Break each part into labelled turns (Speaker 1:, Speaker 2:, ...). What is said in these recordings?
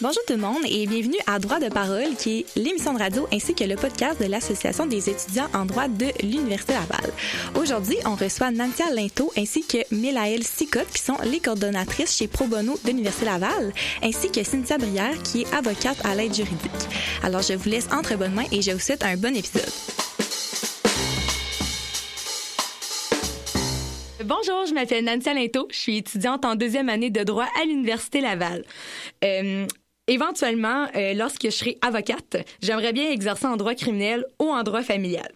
Speaker 1: Bonjour tout le monde et bienvenue à Droit de parole, qui est l'émission de radio ainsi que le podcast de l'Association des étudiants en droit de l'Université Laval. Aujourd'hui, on reçoit Nantia Linto ainsi que Mélaël Sicotte, qui sont les coordonnatrices chez Pro Bono de l'Université Laval, ainsi que Cynthia Brière, qui est avocate à l'aide juridique. Alors, je vous laisse entre bonnes mains et je vous souhaite un bon épisode. Bonjour, je m'appelle Nancy Linto. Je suis étudiante en deuxième année de droit à l'Université Laval. Euh, Éventuellement, euh, lorsque je serai avocate, j'aimerais bien exercer en droit criminel ou en droit familial.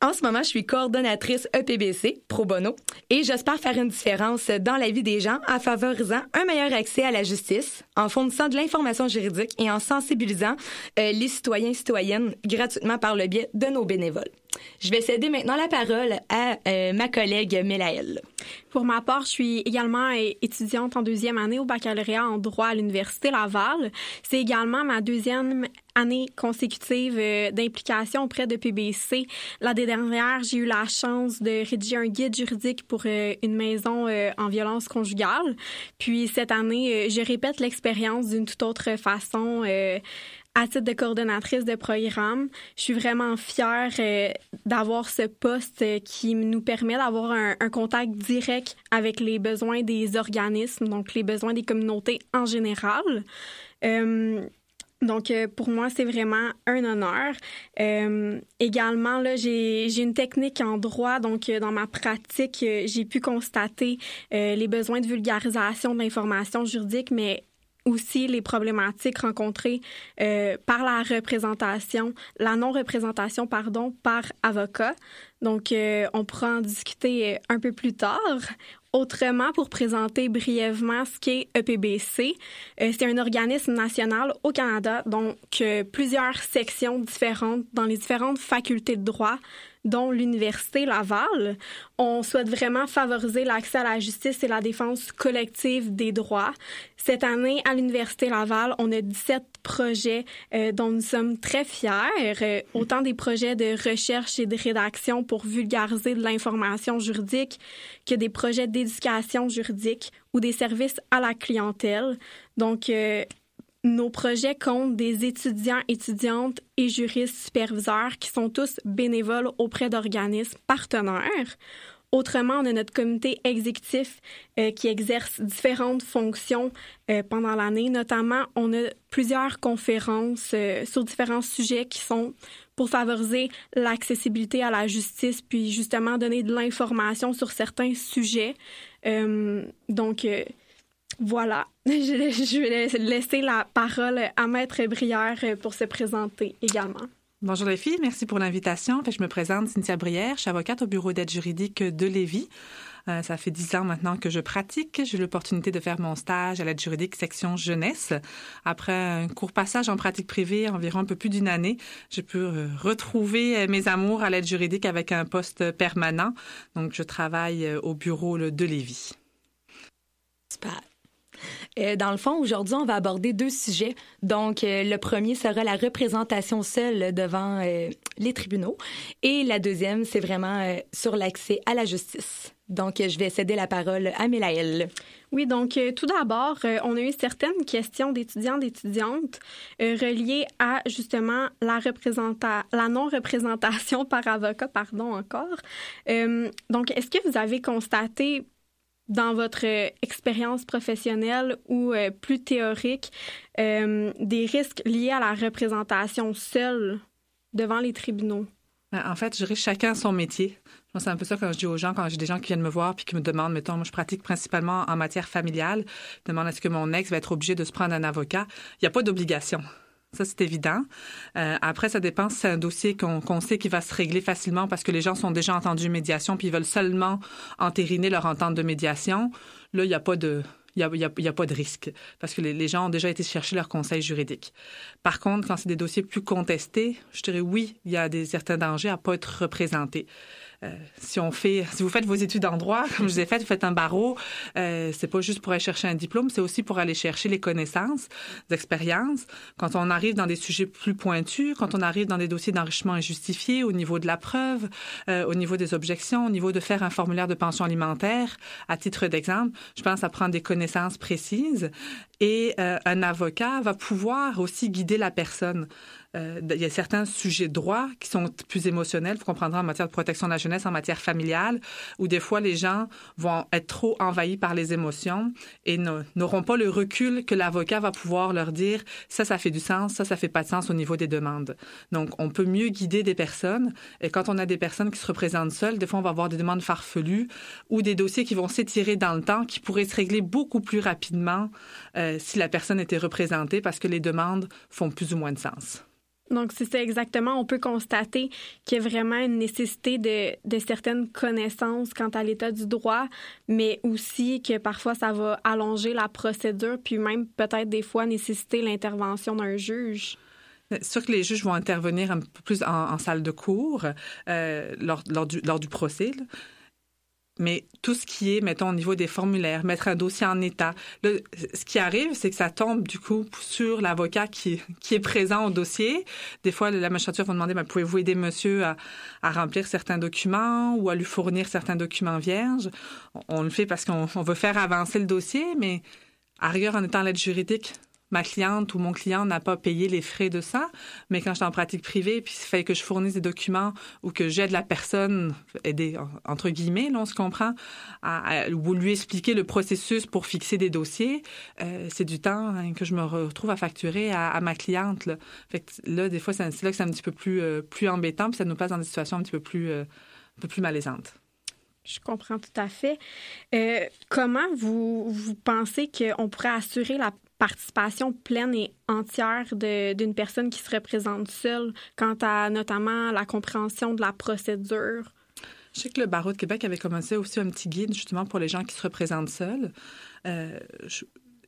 Speaker 1: En ce moment, je suis coordonnatrice EPBC, pro bono, et j'espère faire une différence dans la vie des gens en favorisant un meilleur accès à la justice, en fournissant de l'information juridique et en sensibilisant euh, les citoyens et citoyennes gratuitement par le biais de nos bénévoles. Je vais céder maintenant la parole à euh, ma collègue Mélaëlle.
Speaker 2: Pour ma part, je suis également étudiante en deuxième année au baccalauréat en droit à l'Université Laval. C'est également ma deuxième année consécutive euh, d'implication auprès de PBC. L'année dernière, j'ai eu la chance de rédiger un guide juridique pour euh, une maison en violence conjugale. Puis cette année, je répète l'expérience d'une toute autre façon à titre de coordonnatrice de programme, je suis vraiment fière euh, d'avoir ce poste qui nous permet d'avoir un, contact direct avec les besoins des organismes, donc les besoins des communautés en général. Euh, donc, euh, pour moi, c'est vraiment un honneur. également, là, j'ai une technique en droit. Donc, dans ma pratique, j'ai pu constater les besoins de vulgarisation de l'information juridique, mais aussi les problématiques rencontrées euh, par la représentation, la non-représentation, pardon, par avocat. Donc, euh, on pourra en discuter euh, un peu plus tard. Autrement, pour présenter brièvement ce qu'est EPBC, c'est un organisme national au Canada, donc plusieurs sections différentes dans les différentes facultés de droit dont l'Université Laval. On souhaite vraiment favoriser l'accès à la justice et la défense collective des droits. Cette année, à l'Université Laval, on a 17 projets euh, dont nous sommes très fiers, euh, autant des projets de recherche et de rédaction pour vulgariser de l'information juridique que des projets d'éducation juridique ou des services à la clientèle. Donc, euh, nos projets comptent des étudiants, étudiantes et juristes superviseurs qui sont tous bénévoles auprès d'organismes partenaires. Autrement, on a notre comité exécutif euh, qui exerce différentes fonctions euh, pendant l'année. Notamment, on a plusieurs conférences euh, sur différents sujets qui sont pour favoriser l'accessibilité à la justice, puis justement donner de l'information sur certains sujets. donc, voilà, je vais laisser la parole à Maître Brière pour se présenter également.
Speaker 3: Bonjour les filles, merci pour l'invitation. Je me présente Cynthia Brière, je suis avocate au bureau d'aide juridique de Lévis. Euh, ça fait dix ans maintenant que je pratique. J'ai eu l'opportunité de faire mon stage à l'aide juridique section jeunesse. Après un court passage en pratique privée, environ un peu plus d'une année, j'ai pu euh, retrouver mes amours à l'aide juridique avec un poste permanent. Donc, je travaille euh, au bureau de Lévis.
Speaker 1: Super. Euh, dans le fond, aujourd'hui, on va aborder deux sujets. Donc, euh, le premier sera la représentation seule devant euh, les tribunaux. Et la deuxième, c'est vraiment sur l'accès à la justice. Donc, je vais céder la parole à Mélaëlle.
Speaker 2: Oui, donc tout d'abord, on a eu certaines questions d'étudiants, d'étudiantes reliées à justement la, la non-représentation par avocat, pardon encore. donc, est-ce que vous avez constaté dans votre euh, expérience professionnelle ou euh, plus théorique euh, des risques liés à la représentation seule devant les tribunaux?
Speaker 3: Ben, en fait, je dirais chacun son métier. C'est un peu ça quand je dis aux gens, quand j'ai des gens qui viennent me voir puis qui me demandent, mettons, moi je pratique principalement en matière familiale, demande est-ce que mon ex va être obligé de se prendre un avocat. Il n'y a pas d'obligation. Ça, c'est évident. Euh, après, ça dépend si c'est un dossier qu'on sait qui va se régler facilement parce que les gens sont déjà entendus médiation puis ils veulent seulement entériner leur entente de médiation. Là, il n'y a pas de... Il n'y a, y a, pas de risque parce que les, les, gens ont déjà été chercher leur conseil juridique. Par contre, quand c'est des dossiers plus contestés, je dirais oui, il y a des certains dangers à pas être représentés. Euh, si on fait, si vous faites vos études en droit, comme je vous ai fait, vous faites un barreau, euh, c'est pas juste pour aller chercher un diplôme, c'est aussi pour aller chercher les connaissances, l'expérience. Quand on arrive dans des sujets plus pointus, quand on arrive dans des dossiers d'enrichissement injustifié, au niveau de la preuve, euh, au niveau des objections, au niveau de faire un formulaire de pension alimentaire, à titre d'exemple, je pense à prendre des connaissances précises et euh, un avocat va pouvoir aussi guider la personne. Euh, il y a certains sujets de droit qui sont plus émotionnels, vous comprendrez, en matière de protection de la jeunesse, en matière familiale, où des fois les gens vont être trop envahis par les émotions et n'auront pas le recul que l'avocat va pouvoir leur dire ça, ça fait du sens, ça, ça fait pas de sens au niveau des demandes. Donc, on peut mieux guider des personnes. Et quand on a des personnes qui se représentent seules, des fois, on va avoir des demandes farfelues ou des dossiers qui vont s'étirer dans le temps, qui pourraient se régler beaucoup plus rapidement euh, si la personne était représentée parce que les demandes font plus ou moins de sens.
Speaker 2: Donc, c'est ça exactement. On peut constater qu'il y a vraiment une nécessité de, de certaines connaissances quant à l'état du droit, mais aussi que parfois ça va allonger la procédure, puis même peut-être des fois nécessiter l'intervention d'un juge.
Speaker 3: C'est sûr que les juges vont intervenir un peu plus en, salle de cours euh, lors, lors, du, lors du procès. Là. Mais tout ce qui est, mettons, au niveau des formulaires, mettre un dossier en état, ce qui arrive, c'est que ça tombe du coup sur l'avocat qui, est présent au dossier. Des fois, la magistrature va demander, ben, pouvez-vous aider monsieur à, remplir certains documents ou à lui fournir certains documents vierges? On, le fait parce qu'on veut faire avancer le dossier, mais à rigueur, en étant l'aide juridique, ma cliente ou mon client n'a pas payé les frais de ça, mais quand j'étais en pratique privée, puis il fait que je fournisse des documents ou que j'aide la personne, aider entre guillemets, on se comprend, à, ou lui expliquer le processus pour fixer des dossiers, euh, c'est du temps hein, que je me retrouve à facturer à, ma cliente. Là, des fois, c'est là que c'est un petit peu plus, euh, plus embêtant, puis ça nous place dans des situations un petit peu plus, euh, un peu plus malaisantes.
Speaker 2: Je comprends tout à fait. comment vous, vous pensez qu'on pourrait assurer la participation pleine et entière d'une personne qui se représente seule quant à notamment la compréhension de la procédure?
Speaker 3: Je sais que le Barreau de Québec avait commencé aussi un petit guide justement pour les gens qui se représentent seuls. Euh,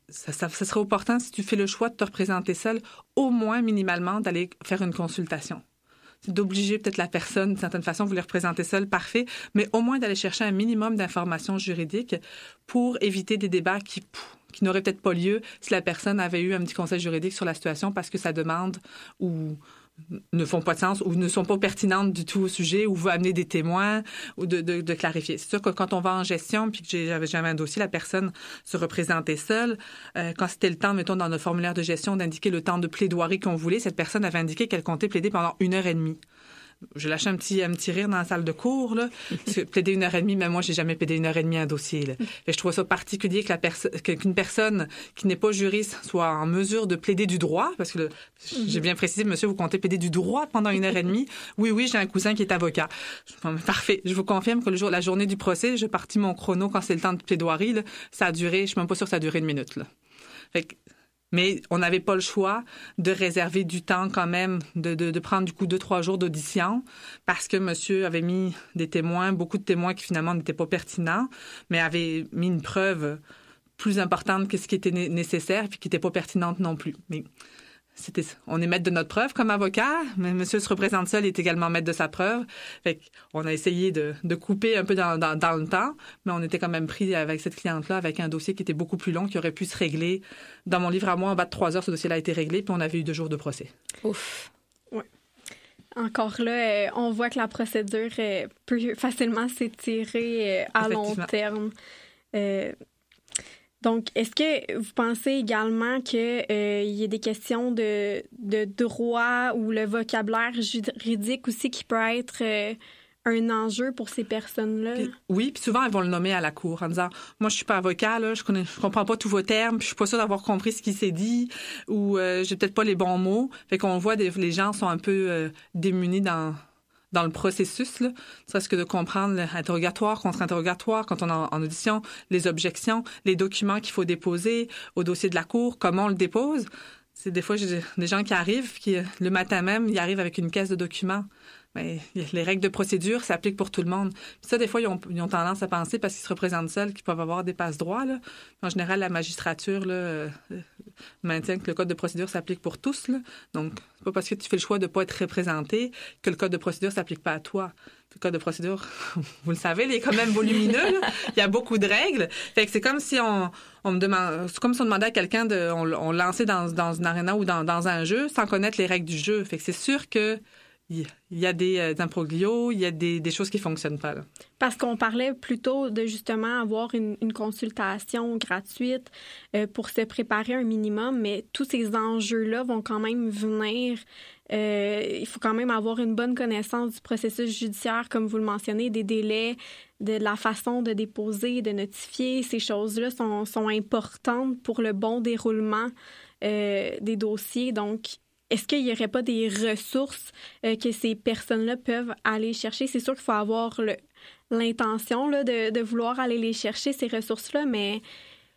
Speaker 3: ça, ça, serait opportun si tu fais le choix de te représenter seul, au moins minimalement d'aller faire une consultation d'obliger peut-être la personne, d'une certaine façon, vous les représenter seul, parfait, mais au moins d'aller chercher un minimum d'informations juridiques pour éviter des débats qui, qui n'auraient peut-être pas lieu si la personne avait eu un petit conseil juridique sur la situation parce que sa demande ou ne font pas de sens ou ne sont pas pertinentes du tout au sujet ou veut amener des témoins ou de, clarifier. C'est sûr que quand on va en gestion puis que j'avais jamais un dossier, la personne se représentait seule. Euh, quand c'était le temps, mettons, dans notre formulaire de gestion d'indiquer le temps de plaidoirie qu'on voulait, cette personne avait indiqué qu'elle comptait plaider pendant une heure et demie je lâche un petit, un petit rire dans la salle de cours. Là. plaider une heure et demie, mais moi, j'ai jamais plaidé une heure et demie un dossier. Là. je trouve ça particulier qu'une personne qui n'est pas juriste soit en mesure de plaider du droit, parce que j'ai bien précisé, monsieur, vous comptez plaider du droit pendant une heure et demie. Oui, oui, j'ai un cousin qui est avocat. Parfait. Je vous confirme que le jour, la journée du procès, j'ai parti mon chrono quand c'est le temps de plaidoirie. Là, ça a duré, je suis même pas sûre que ça a duré une minute. Là. Mais on n'avait pas le choix de réserver du temps quand même, de, de, prendre du coup deux, trois jours d'audition parce que monsieur avait mis des témoins, beaucoup de témoins qui finalement n'étaient pas pertinents, mais avait mis une preuve plus importante que ce qui était nécessaire puis qui n'était pas pertinente non plus. Mais c'était on est maître de notre preuve comme avocat, mais monsieur se représente seul, il est également maître de sa preuve. Fait on a essayé de, de couper un peu dans, dans, dans, le temps, mais on était quand même pris avec cette cliente-là avec un dossier qui était beaucoup plus long, qui aurait pu se régler. Dans mon livre à moi, en bas de trois heures, ce dossier-là a été réglé, puis on avait eu deux jours de procès.
Speaker 2: Ouf. Ouais. Encore là, euh, on voit que la procédure euh, peut facilement s'étirer euh, à long terme. Donc, est-ce que vous pensez également qu'il euh, y a des questions de, de, droit ou le vocabulaire juridique aussi qui peut être euh, un enjeu pour ces personnes-là?
Speaker 3: Oui, puis souvent, elles vont le nommer à la cour en disant Moi, je suis pas avocat, là, je connais, je comprends pas tous vos termes, puis je suis pas sûre d'avoir compris ce qui s'est dit, ou euh, j'ai peut-être pas les bons mots. Fait qu'on voit, des, les gens sont un peu euh, démunis dans dans le processus, là, ce que de comprendre l'interrogatoire, contre-interrogatoire, quand on est en, audition, les objections, les documents qu'il faut déposer au dossier de la cour, comment on le dépose. C'est des fois j'ai des gens qui arrivent, qui le matin même, ils arrivent avec une caisse de documents. Mais les règles de procédure s'appliquent pour tout le monde. Puis ça, des fois, ils ont, tendance à penser, parce qu'ils se représentent seuls, qu'ils peuvent avoir des passe-droits. Là. En général, la magistrature là, euh, maintient que le code de procédure s'applique pour tous. Là. Donc, c'est pas parce que tu fais le choix de ne pas être représenté que le code de procédure s'applique pas à toi. Le code de procédure, vous le savez, il est quand même volumineux. Il y a beaucoup de règles. Fait que c'est comme si on, me demande, c'est comme si on demandait à quelqu'un de, on, on lançait dans, dans une arena ou dans, dans un jeu sans connaître les règles du jeu. Fait que c'est sûr que il y a des euh, improglios, il y a des, choses qui fonctionnent pas.
Speaker 2: Parce qu'on parlait plutôt de justement avoir une, consultation gratuite euh, pour se préparer un minimum, mais tous ces enjeux-là vont quand même venir. Euh, il faut quand même avoir une bonne connaissance du processus judiciaire, comme vous le mentionnez, des délais, de la façon de déposer, de notifier. Ces choses-là sont, importantes pour le bon déroulement des dossiers. Donc, est-ce qu'il n'y aurait pas des ressources euh, que ces personnes-là peuvent aller chercher? C'est sûr qu'il faut avoir l'intention de, vouloir aller les chercher, ces ressources-là, mais...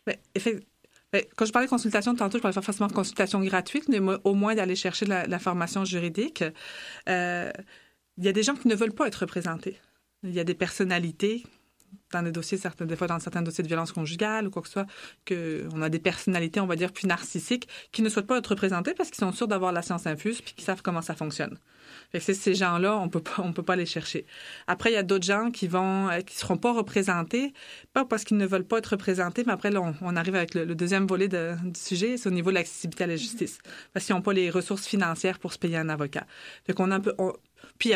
Speaker 3: quand je parlais de consultation tantôt, je parlais pas forcément de consultation gratuite, mais au moins d'aller chercher la, la, formation juridique. Euh, il y a des gens qui ne veulent pas être représentés. Il y a des personnalités dans des dossiers, certains, des fois dans certains dossiers de violence conjugale ou quoi que ce soit, qu'on a des personnalités, on va dire, plus narcissiques, qui ne souhaitent pas être représentées parce qu'ils sont sûrs d'avoir la science infuse puis qu'ils savent comment ça fonctionne. Fait que ces gens-là, on peut pas, on peut pas les chercher. Après, il y a d'autres gens qui vont, euh, qui seront pas représentés, pas parce qu'ils ne veulent pas être représentés, mais après, là, on, arrive avec le, deuxième volet du sujet, c'est au niveau de l'accessibilité à la justice. Parce qu'ils n'ont pas les ressources financières pour se payer un avocat. Fait qu'on a un peu, puis,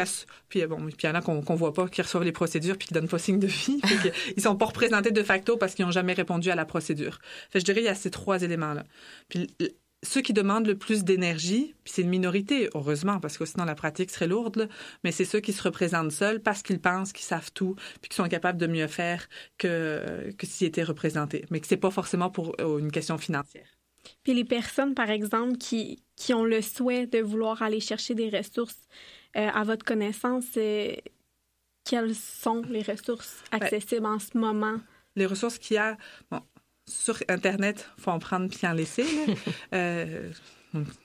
Speaker 3: puis bon, puis il y en a qu'on ne voit pas, qui reçoivent les procédures puis qui donnent pas signe de vie. ils sont pas représentés de facto parce qu'ils n'ont jamais répondu à la procédure. Fait, je dirais il y a ces trois éléments-là. Puis ceux qui demandent le plus d'énergie, puis c'est une minorité, heureusement, parce que sinon la pratique serait lourde, là, mais c'est ceux qui se représentent seuls parce qu'ils pensent qu'ils savent tout, puis qu'ils sont capables de mieux faire que, que s'ils étaient représentés, mais que c'est pas forcément pour euh, une question financière.
Speaker 2: Puis les personnes, par exemple, qui, qui ont le souhait de vouloir aller chercher des ressources, euh, à votre connaissance, quelles sont les ressources accessibles en ce moment?
Speaker 3: Les ressources qu'il y a, bon, sur Internet, il faut en prendre puis en laisser. euh,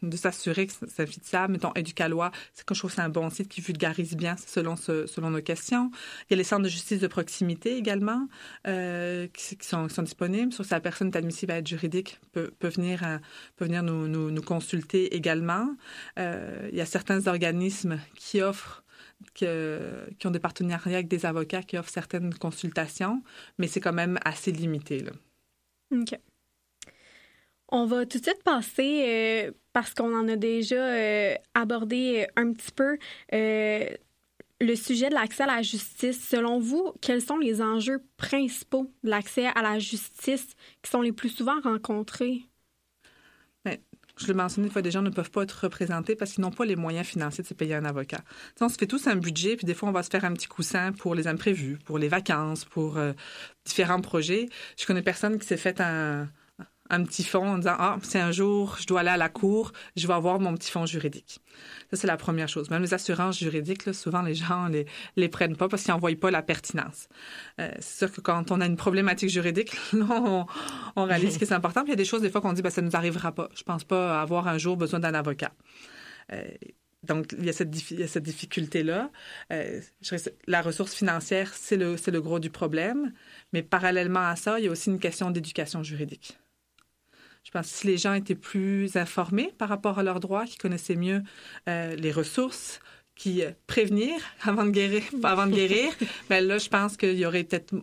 Speaker 3: de s'assurer que c'est fiable. Mettons, Éducalois, c'est que je trouve que c'est un bon site qui vulgarise bien selon, selon nos questions. Il y a les centres de justice de proximité également euh, qui, sont, disponibles. Sur si la personne est admissible à être juridique, peut, venir, euh, venir nous, consulter également. Euh, il y a certains organismes qui offrent qui ont des partenariats avec des avocats qui offrent certaines consultations, mais c'est quand même assez limité. Là.
Speaker 2: OK. On va tout de suite passer, euh, parce qu'on en a déjà euh, abordé un petit peu, euh, le sujet de l'accès à la justice. Selon vous, quels sont les enjeux principaux de l'accès à la justice qui sont les plus souvent rencontrés?
Speaker 3: Bien, je le mentionnais, des fois, des gens ne peuvent pas être représentés parce qu'ils n'ont pas les moyens financiers de se payer un avocat. On se fait tous un budget, puis des fois, on va se faire un petit coussin pour les imprévus, pour les vacances, pour différents projets. Je connais personne qui s'est fait un un petit fonds en disant ah c'est un jour je dois aller à la cour je vais avoir mon petit fonds juridique ça c'est la première chose même les assurances juridiques là, souvent les gens les les prennent pas parce qu'ils n'en voient pas la pertinence euh, c'est sûr que quand on a une problématique juridique on, on réalise que c'est important puis il y a des choses des fois qu'on dit ben ça nous arrivera pas je pense pas avoir un jour besoin d'un avocat euh, donc, il y a cette, cette difficulté-là. Euh, la ressource financière, c'est le, le gros du problème. Mais parallèlement à ça, il y a aussi une question d'éducation juridique. Je pense que si les gens étaient plus informés par rapport à leurs droits, qui connaissaient mieux euh, les ressources, qui euh, prévenir avant de guérir, avant de guérir, ben là, je pense qu'il y aurait peut-être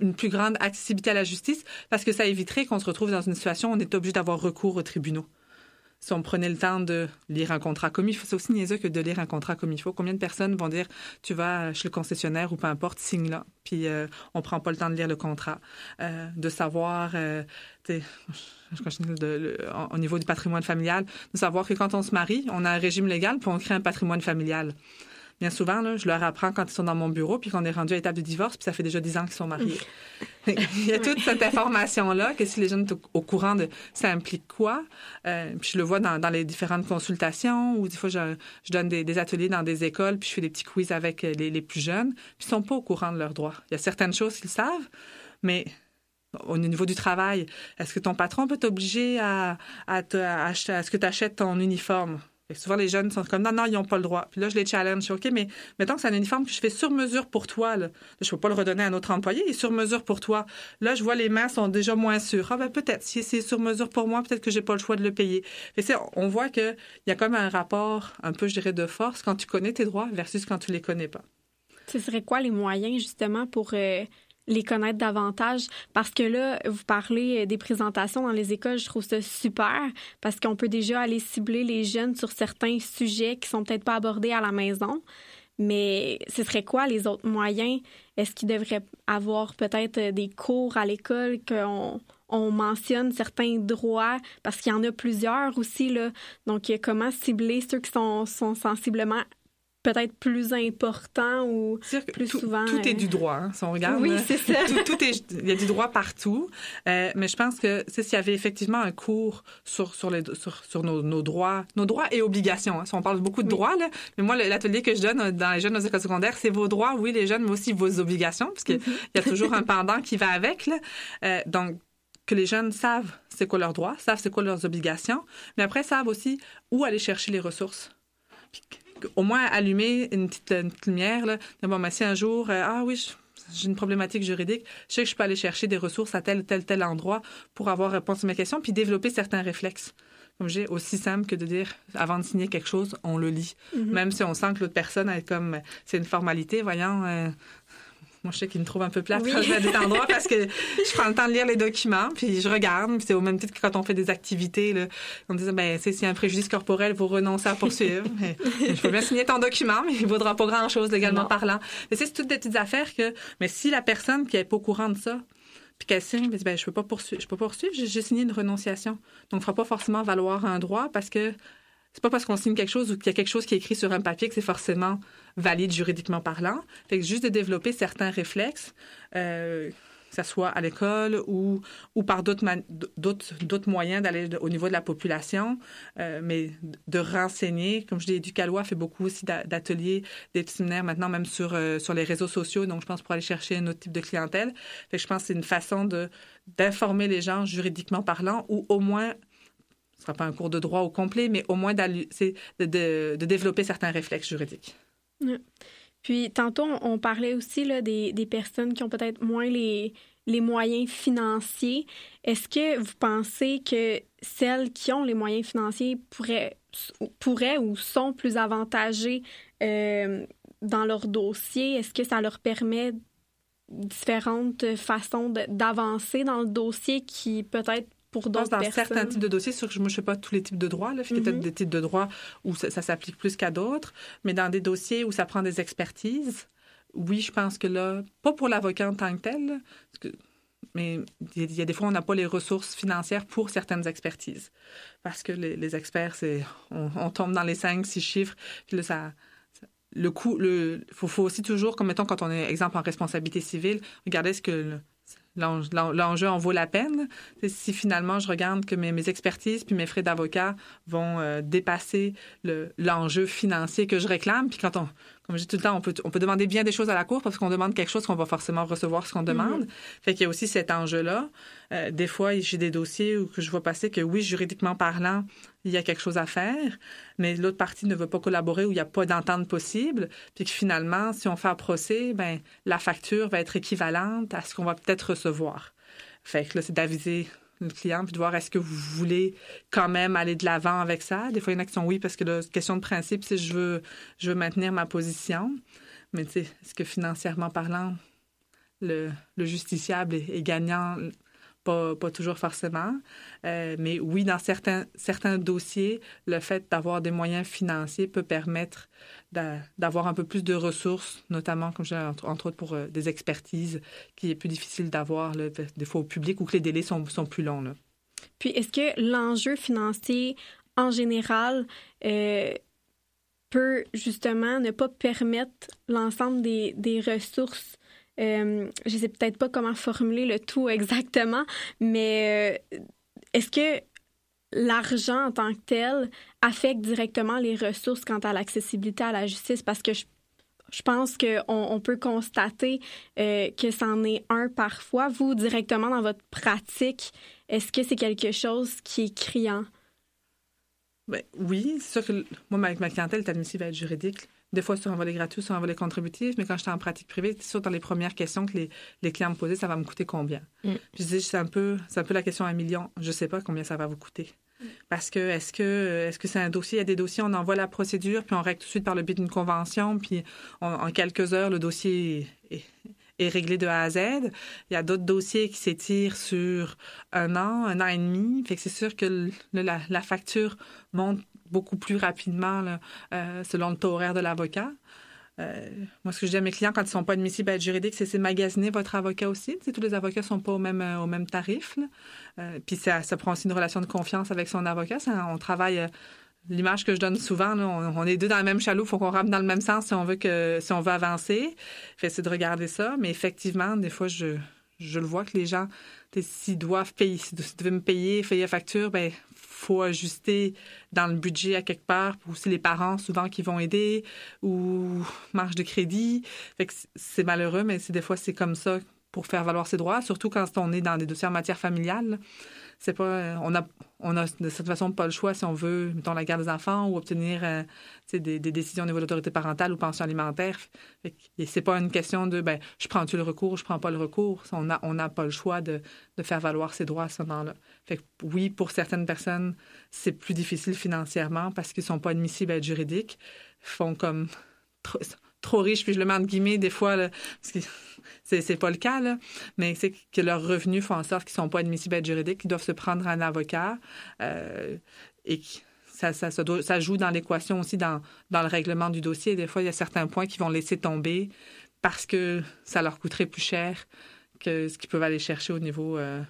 Speaker 3: une plus grande accessibilité à la justice parce que ça éviterait qu'on se retrouve dans une situation où on est obligé d'avoir recours aux tribunaux si on prenait le temps de lire un contrat comme il faut, c'est aussi niaiseux que de lire un contrat comme il faut. Combien de personnes vont dire, tu vas chez le concessionnaire ou peu importe, signe là, puis euh, on prend pas le temps de lire le contrat, euh, de savoir, euh, je le, au niveau du patrimoine familial, de savoir que quand on se marie, on a un régime légal, puis on crée un patrimoine familial. Bien souvent, là, je leur apprends quand ils sont dans mon bureau, puis qu'on est rendu à l'étape du divorce, puis ça fait déjà dix ans qu'ils sont mariés. Il y a toute cette information-là, que si les jeunes sont au courant de ça implique quoi, euh, puis je le vois dans, dans, les différentes consultations, ou des fois, je, je donne des, des, ateliers dans des écoles, puis je fais des petits quiz avec les, les plus jeunes, puis ils sont pas au courant de leurs droits. Il y a certaines choses qu'ils savent, mais au niveau du travail, est-ce que ton patron peut t'obliger à, à, à, ce que tu achètes ton uniforme? Souvent, les jeunes sont comme non, non, ils n'ont pas le droit. Puis là, je les challenge. Je dis, OK, mais mettons que c'est un uniforme que je fais sur mesure pour toi. Là. Je ne peux pas le redonner à un autre employé. Il est sur mesure pour toi. Là, je vois les mains sont déjà moins sûres. Ah, ben peut-être. Si c'est sur mesure pour moi, peut-être que j'ai pas le choix de le payer. On voit qu'il y a comme un rapport un peu, je dirais, de force quand tu connais tes droits versus quand tu les connais pas.
Speaker 2: Ce serait quoi les moyens, justement, pour. Euh, les connaître davantage parce que là, vous parlez euh, des présentations dans les écoles, je trouve ça super parce qu'on peut déjà aller cibler les jeunes sur certains sujets qui sont peut-être pas abordés à la maison. Mais ce serait quoi les autres moyens? Est-ce qu'il devrait avoir peut-être euh, des cours à l'école qu'on on mentionne certains droits? Parce qu'il y en a plusieurs aussi là. Donc comment cibler ceux qui sont, sont sensiblement peut-être plus important ou plus souvent.
Speaker 3: Tout est euh, du droit, hein, si on regarde.
Speaker 2: Oui, c'est ça.
Speaker 3: tout, est, il y a du droit partout. Euh, mais je pense que s'il y avait effectivement un cours sur, sur, les, sur, sur nos, nos, droits, nos droits et obligations. Hein, si on parle beaucoup de droits, là, mais moi, l'atelier que je donne dans les jeunes aux écoles secondaires, c'est vos droits, oui, les jeunes, mais aussi vos obligations, parce qu'il mm-hmm. y a toujours un pendant qui va avec. Là. Euh, donc, que les jeunes savent c'est quoi leurs droits, savent c'est quoi leurs obligations, mais après savent aussi où aller chercher les ressources au moins allumer une petite, lumière. Là. Bon, mais si un jour, euh, ah oui, j'ai une problématique juridique, je sais que je peux aller chercher des ressources à tel, tel, tel endroit pour avoir réponse à mes questions, puis développer certains réflexes. Comme j'ai aussi simple que de dire, avant de signer quelque chose, on le lit. Mm-hmm. Même si on sent que l'autre personne est comme, c'est une formalité, voyons, euh, moi, je sais qu'il me trouve un peu plate quand je vais à des endroits parce que je prends le temps de lire les documents, puis je regarde. c'est au même titre que quand on fait des activités, là, on dit, ben, s'il y a un préjudice corporel, vous renoncez à poursuivre. je peux bien signer ton document, mais il ne vaudra pas grand-chose légalement parlant. Mais c'est toutes des petites affaires que, mais si la personne qui n'est pas au courant de ça, puis qu'elle signe, ben, je peux pas poursuivre, je peux poursuivre, j'ai signé une renonciation. Donc, il ne fera pas forcément valoir un droit parce que c'est pas parce qu'on signe quelque chose ou qu'il y a quelque chose qui est écrit sur un papier que c'est forcément valide juridiquement parlant. Fait que juste de développer certains réflexes, euh, que ce soit à l'école ou, ou par d'autres, moyens d'aller au niveau de la population, euh, mais de renseigner. Comme je dis, Éducalois fait beaucoup aussi d'ateliers, des séminaires maintenant même sur, euh, sur les réseaux sociaux, donc je pense pour aller chercher un autre type de clientèle. Fait que je pense que c'est une façon d'informer les gens juridiquement parlant ou au moins ce ne sera pas un cours de droit au complet, mais au moins de, développer certains réflexes juridiques.
Speaker 2: Puis, tantôt, on parlait aussi là, des, personnes qui ont peut-être moins les, les moyens financiers. Est-ce que vous pensez que celles qui ont les moyens financiers pourraient, pourraient ou sont plus avantagées euh, dans leur dossier? Est-ce que ça leur permet différentes façons d'avancer dans le dossier qui peut-être pour d'autres
Speaker 3: dans certains types de dossiers, sûr que je ne sais pas tous les types de droits, là, il y a peut-être des types de droits où ça, s'applique plus qu'à d'autres, mais dans des dossiers où ça prend des expertises, oui, je pense que là, pas pour l'avocat en tant que tel, mais il y, a des fois, on n'a pas les ressources financières pour certaines expertises. Parce que les, experts, c'est on, tombe dans les cinq, six chiffres, puis là, ça, le coût, il faut, faut, aussi toujours, comme mettons quand on est, exemple, en responsabilité civile, regarder ce que l'enjeu en vaut la peine. Si finalement je regarde que mes, expertises puis mes frais d'avocat vont euh, dépasser l'enjeu financier que je réclame, puis quand comme je dis tout le temps, on peut, on peut demander bien des choses à la Cour parce qu'on demande quelque chose qu'on va forcément recevoir ce qu'on demande. Mm-hmm. Fait qu'il y a aussi cet enjeu-là. Euh, des fois, j'ai des dossiers où que je vois passer que oui, juridiquement parlant, il y a quelque chose à faire, mais l'autre partie ne veut pas collaborer ou il n'y a pas d'entente possible, puis que finalement, si on fait un procès, ben la facture va être équivalente à ce qu'on va peut-être recevoir. Fait que là, c'est d'aviser le client, puis de voir est-ce que vous voulez quand même aller de l'avant avec ça? Des fois, il y en a qui sont oui, parce que la question de principe, c'est je veux, je veux maintenir ma position. Mais tu sais, est-ce que financièrement parlant, le, le justiciable est, gagnant? Pas, toujours forcément. Euh, mais oui, dans certains, certains dossiers, le fait d'avoir des moyens financiers peut permettre d'avoir un peu plus de ressources, notamment, comme je entre, entre autres, pour euh, des expertises qui est plus difficile d'avoir des fois au public ou que les délais sont, sont plus longs.
Speaker 2: Puis, est-ce que l'enjeu financier, en général, euh, peut justement ne pas permettre l'ensemble des, des ressources euh, je sais peut-être pas comment formuler le tout exactement, mais est-ce que l'argent en tant que tel affecte directement les ressources quant à l'accessibilité à la justice? Parce que je, pense qu'on on peut constater euh, que c'en est un parfois. Vous, directement dans votre pratique, est-ce que c'est quelque chose qui est criant?
Speaker 3: Ben, oui, c'est sûr que moi, ma, ma clientèle est admissible à être juridique. Des fois sur un volet gratuit, sur un volet contributif, mais quand j'étais en pratique privée, c'est sûr, dans les premières questions que les, les clients me posaient, ça va me coûter combien?
Speaker 1: Mm.
Speaker 3: Puis je dis, c'est un, peu, c'est un peu la question à un million. Je sais pas combien ça va vous coûter. Parce que est-ce que est-ce que c'est un dossier? Il y a des dossiers, on envoie la procédure, puis on règle tout de suite par le biais d'une convention, puis on- en quelques heures, le dossier est, est réglé de A à Z. Il y a d'autres dossiers qui s'étirent sur un an, un an et demi. Fait que c'est sûr que le- le- la, la facture monte beaucoup plus rapidement euh, selon le taux horaire de l'avocat. Euh, moi, ce que je dis à mes clients quand ils sont pas admissibles à être juridiques, c'est c'est magasiner votre avocat aussi. Tous les avocats sont pas au même, euh, au même tarif. puis ça, prend aussi une relation de confiance avec son avocat. On travaille. L'image que je donne souvent, on, est deux dans le même chaloupe, faut qu'on rame dans le même sens si on veut que si on veut avancer. C'est de regarder ça, mais effectivement, des fois je je le vois que les gens, s'ils doivent payer, s'ils devaient me payer, payer la facture, ben faut ajuster dans le budget à quelque part. Puis aussi les parents souvent qui vont aider ou marge de crédit. C'est- c'est malheureux, mais c'est des fois c'est comme ça pour faire valoir ses droits, surtout quand on est dans des dossiers en matière familiale. C'est pas, euh, on a, on a de cette façon pas le choix si on veut, mettons, la garde des enfants ou obtenir euh, des, décisions au niveau de l'autorité parentale ou pension alimentaire. Et c'est pas une question de, ben, je prends-tu le recours, je prends pas le recours. On n'a pas le choix de, faire valoir ses droits à ce moment-là. Oui, pour certaines personnes, c'est plus difficile financièrement parce qu'ils sont pas admissibles à être juridiques. Font comme trop, puis je le mets entre guillemets des fois, parce que c'est, pas le cas, là, mais c'est que leurs revenus font en sorte qu'ils sont pas admissibles à être juridiques, qu'ils doivent se prendre un avocat euh, et ça, ça, ça, doit- ça joue dans l'équation aussi dans, dans le règlement du dossier. Des fois, il y a certains points qu'ils vont laisser tomber parce que ça leur coûterait plus cher que ce qu'ils peuvent aller chercher au niveau euh,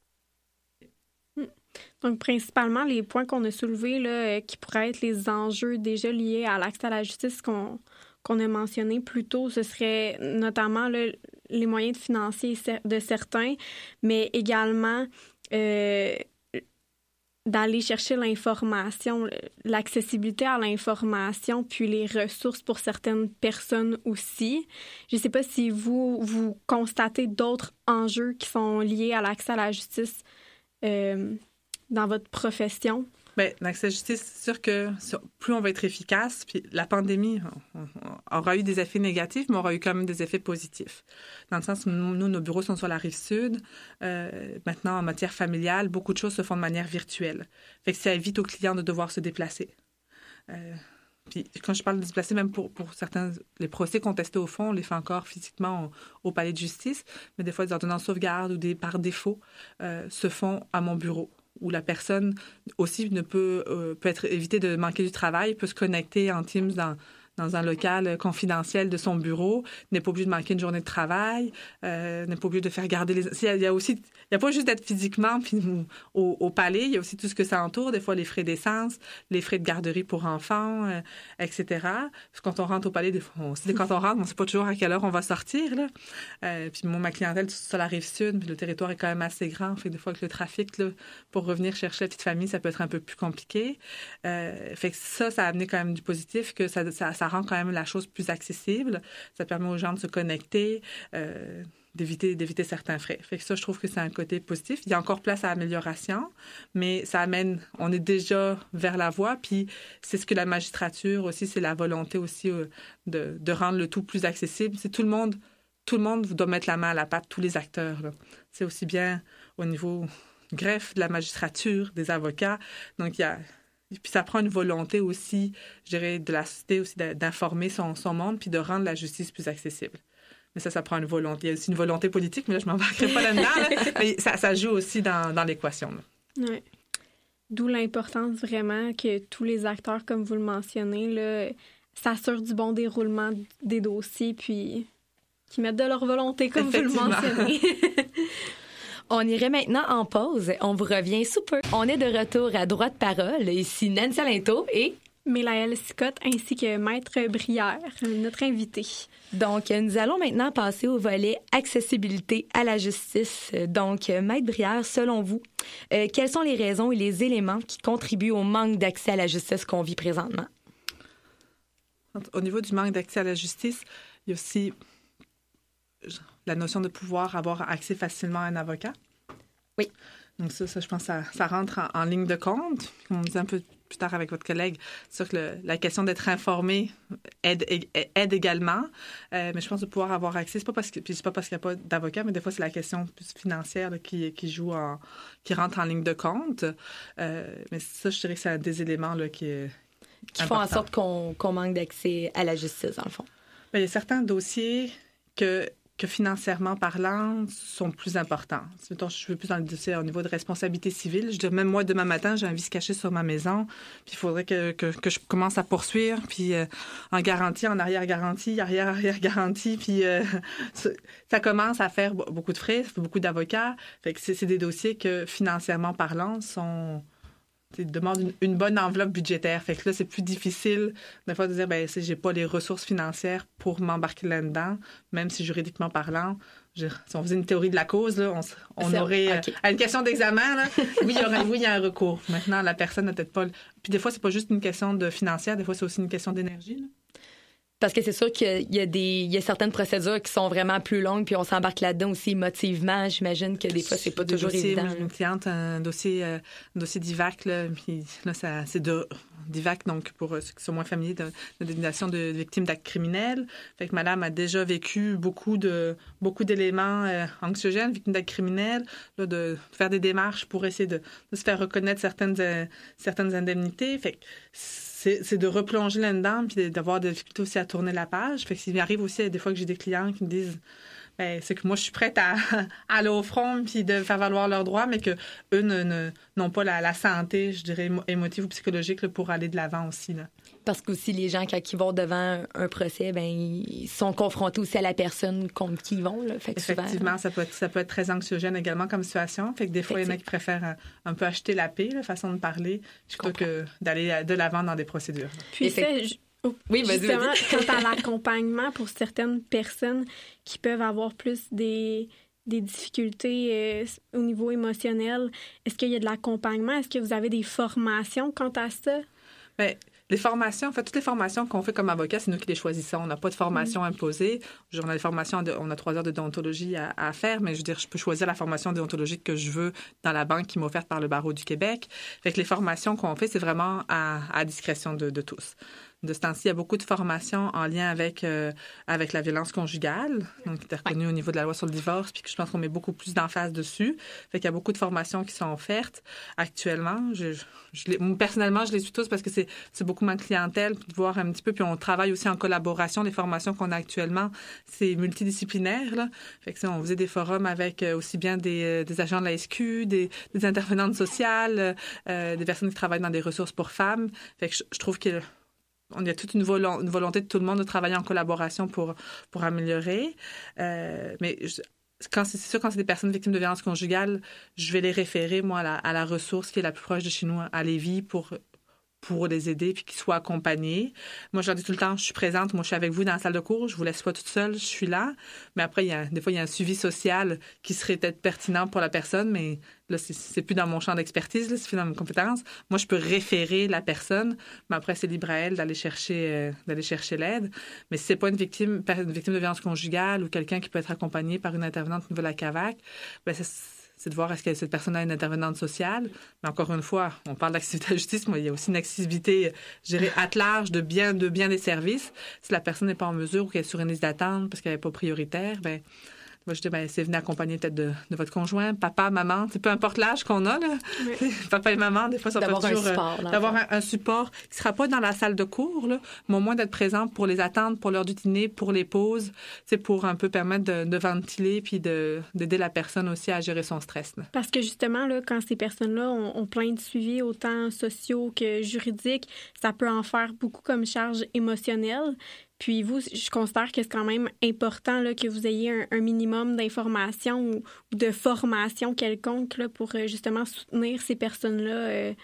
Speaker 2: Donc, principalement, les points qu'on a soulevés, là, euh, qui pourraient être les enjeux déjà liés à l'accès à la justice qu'on qu'on a mentionné plus tôt, ce serait notamment les moyens de financer cer- de certains, mais également euh, d'aller chercher l'information, l'accessibilité à l'information, puis les ressources pour certaines personnes aussi. Je ne sais pas si vous, vous constatez d'autres enjeux qui sont liés à l'accès à la justice euh, dans votre profession.
Speaker 3: Bien, l'accès à la justice, c'est sûr que plus on va être efficace, puis la pandémie aura eu des effets négatifs, mais aura eu quand même des effets positifs. Dans le sens où nous, nos bureaux sont sur la rive sud. Euh, maintenant, en matière familiale, beaucoup de choses se font de manière virtuelle. Fait que ça évite aux clients de devoir se déplacer. Euh, puis quand je parle de déplacer, même pour, pour certains, les procès contestés au fond, on les fait encore physiquement au, palais de justice, mais des fois, des ordonnances sauvegarde ou des par défaut euh, se font à mon bureau où la personne aussi ne peut, euh, peut être éviter de manquer du travail, peut se connecter en Teams dans un local confidentiel de son bureau, n'est pas obligé de manquer une journée de travail, euh, n'est pas obligé de faire garder les... Il y a, aussi, il n'y a pas juste d'être physiquement au, au, palais, il y a aussi tout ce que ça entoure, des fois les frais d'essence, les frais de garderie pour enfants, euh, etc. Quand on rentre au palais, des fois, on, quand on rentre, on ne sait pas toujours à quelle heure on va sortir. Euh, puis moi, ma clientèle, sur la rive sud, puis le territoire est quand même assez grand, fait que des fois que le trafic, là, pour revenir chercher la petite famille, ça peut être un peu plus compliqué. Euh, fait que ça, ça a amené quand même du positif, que ça, ça, ça rend quand même la chose plus accessible. Ça permet aux gens de se connecter, euh, d'éviter d'éviter certains frais. Fait que ça, je trouve que c'est un côté positif. Il y a encore place à amélioration, mais ça amène, on est déjà vers la voie, puis c'est ce que la magistrature aussi, c'est la volonté aussi euh, de, de rendre le tout plus accessible. C'est tout le monde, tout le monde doit mettre la main à la pâte, tous les acteurs. C'est aussi bien au niveau greffe, de la magistrature, des avocats. Donc, il y a, puis ça prend une volonté aussi, je dirais, de la société aussi d'informer son, son monde puis de rendre la justice plus accessible. Mais ça, ça prend une volonté. Il y a aussi une volonté politique, mais là, je m'embarquerai pas là-dedans. là. Mais ça, ça joue aussi dans, dans l'équation.
Speaker 2: Ouais. D'où l'importance vraiment que tous les acteurs, comme vous le mentionnez, là, s'assurent du bon déroulement des dossiers, puis qui mettent de leur volonté, comme vous le mentionnez.
Speaker 1: On irait maintenant en pause. On vous revient sous peu. On est de retour à droite parole. Ici Nancy Alinto et
Speaker 2: Mélaëlle Scott ainsi que Maître Brière, notre invité.
Speaker 1: donc nous allons maintenant passer au volet accessibilité à la justice. Donc Maître Brière, selon vous, euh, quelles sont les raisons et les éléments qui contribuent au manque d'accès à la justice qu'on vit présentement?
Speaker 3: Au niveau du manque d'accès à la justice, il y a aussi la notion de pouvoir avoir accès facilement à un avocat?
Speaker 1: Oui.
Speaker 3: Donc ça, ça je pense, ça, ça rentre en, en ligne de compte. Comme on disait un peu plus tard avec votre collègue, sur que la question d'être informé aide, aide également. Euh, mais je pense de pouvoir avoir accès, c'est pas parce que, puis c'est pas parce qu'il n'y a pas d'avocat, mais des fois c'est la question plus financière qui, qui joue en, qui rentre en ligne de compte. Euh, mais ça, je dirais que c'est un des éléments là, qui
Speaker 1: qui font en sorte qu'on manque d'accès à la justice, dans le fond.
Speaker 3: il y a certains dossiers que que financièrement parlant, sont plus importants. Mettons, je veux plus dans le dossier au niveau de responsabilité civile. Je dis, même moi, demain matin, j'ai un vice caché sur ma maison, puis il faudrait que, que, je commence à poursuivre, puis euh, en garantie, en arrière-garantie, arrière-arrière-garantie, puis euh, ça commence à faire beaucoup de frais, beaucoup d'avocats. Fait que c'est des dossiers que, financièrement parlant, sont demande une, bonne enveloppe budgétaire. Fait que là, c'est plus difficile des fois de dire, ben, si j'ai pas les ressources financières pour m'embarquer là-dedans, même si juridiquement parlant, si on faisait une théorie de la cause, là, on, aurait, euh, à une question d'examen, oui, il y aurait, oui, il y a un recours. Maintenant, la personne n'a peut-être pas. Puis des fois, c'est pas juste une question de financière, des fois, c'est aussi une question d'énergie.
Speaker 1: Parce que c'est sûr qu'il y a des, il y a certaines procédures qui sont vraiment plus longues, puis on s'embarque là-dedans aussi émotivement. J'imagine que des fois, c'est pas toujours évident.
Speaker 3: Une cliente, un dossier, euh, un dossier d'IVAC, là, puis là, ça, c'est de d'IVAC, donc pour ceux qui sont moins familiers de, de désignation de victimes d'actes criminels. Fait que madame a déjà vécu beaucoup de, beaucoup d'éléments euh, anxiogènes, victimes d'actes criminels, là, de faire des démarches pour essayer de, de se faire reconnaître certaines, euh, certaines indemnités. Fait que c'est de replonger là-dedans puis d'avoir des difficultés aussi à tourner la page. Fait que s'il m'arrive aussi des fois que j'ai des clients qui me disent ben, c'est que moi, je suis prête à, aller au front puis de faire valoir leurs droits, mais que eux n'ont pas la, santé, je dirais, émotive ou psychologique pour aller de l'avant aussi. Là.
Speaker 1: Parce que aussi les gens, quand ils vont devant un procès, ben, ils sont confrontés aussi à la personne contre qui ils vont. Là. Fait
Speaker 3: Effectivement, ça, peut être, ça peut être très anxiogène également comme situation. Fait que des fois, il y en a qui préfèrent un, peu acheter la paix, la façon de parler, plutôt que d'aller de l'avant dans des procédures.
Speaker 2: Puis, Oh, oui, Justement, quant à l'accompagnement pour certaines personnes qui peuvent avoir plus des, des difficultés euh, au niveau émotionnel, est-ce qu'il y a de l'accompagnement? Est-ce que vous avez des formations quant à ça?
Speaker 3: Bien, les formations, en fait, toutes les formations qu'on fait comme avocat, c'est nous qui les choisissons. On n'a pas de formation mm. imposée. On a des formations, on a trois heures de déontologie à, faire, mais je veux dire, je peux choisir la formation déontologique que je veux dans la banque qui m'est offerte par le barreau du Québec. Fait que les formations qu'on fait, c'est vraiment à, à discrétion de, de tous de ce temps-ci, il y a beaucoup de formations en lien avec, euh, avec la violence conjugale, donc qui est reconnue au niveau de la loi sur le divorce, puis que je pense qu'on met beaucoup plus d'emphase dessus. Fait qu'il y a beaucoup de formations qui sont offertes actuellement. Personnellement, je les suis tous parce que c'est beaucoup ma clientèle, de voir un petit peu, puis on travaille aussi en collaboration. Les formations qu'on a actuellement, c'est multidisciplinaire. Fait que on faisait des forums avec euh, aussi bien des, euh, des, agents de la SQ, des, des intervenantes sociales, des personnes qui travaillent dans des ressources pour femmes. Fait que je, je trouve que on y a toute une, volonté de tout le monde de travailler en collaboration pour, pour améliorer. Euh, mais quand c'est sûr, quand c'est des personnes victimes de violences conjugales, je vais les référer, moi, à la, ressource qui est la plus proche de chez nous, à Lévis, pour pour les aider puis qu'ils soient accompagnés. Moi, je leur dis tout le temps, je suis présente, moi, je suis avec vous dans la salle de cours, je vous laisse pas toute seule, je suis là. Mais après, des fois, il y a un suivi social qui serait peut-être pertinent pour la personne, mais là, c'est plus dans mon champ d'expertise, c'est plus dans mes compétences. Moi, je peux référer la personne, mais après, c'est libre à elle d'aller chercher, euh, d'aller chercher l'aide. Mais si c'est pas une victime, une victime de violence conjugale ou quelqu'un qui peut être accompagné par une intervenante de la CAVAC, ben, c'est c'est de voir est-ce que cette personne a une intervenante sociale. Mais encore une fois, on parle d'accessibilité à la justice, mais il y a aussi une accessibilité, gérée à large de bien, de bien des services. Si la personne n'est pas en mesure ou qu'elle est sur une liste d'attente parce qu'elle n'est pas prioritaire, ben moi, je dis, ben, c'est venir accompagner peut-être de, votre conjoint, papa, maman, peu importe l'âge qu'on a, là. papa et maman, des fois, ça peut toujours... Euh, d'avoir un, support qui sera pas dans la salle de cours, là, mais au moins d'être présent pour les attendre, pour l'heure du dîner, pour les pauses, c'est pour un peu permettre de, ventiler puis d'aider la personne aussi à gérer son stress.
Speaker 2: Parce que justement, là, quand ces personnes-là ont, ont, plein de suivis, autant sociaux que juridiques, ça peut en faire beaucoup comme charge émotionnelle. Puis vous, je considère que c'est quand même important là, que vous ayez un, minimum d'informations ou, de formation quelconque là, pour euh, justement soutenir ces personnes-là euh,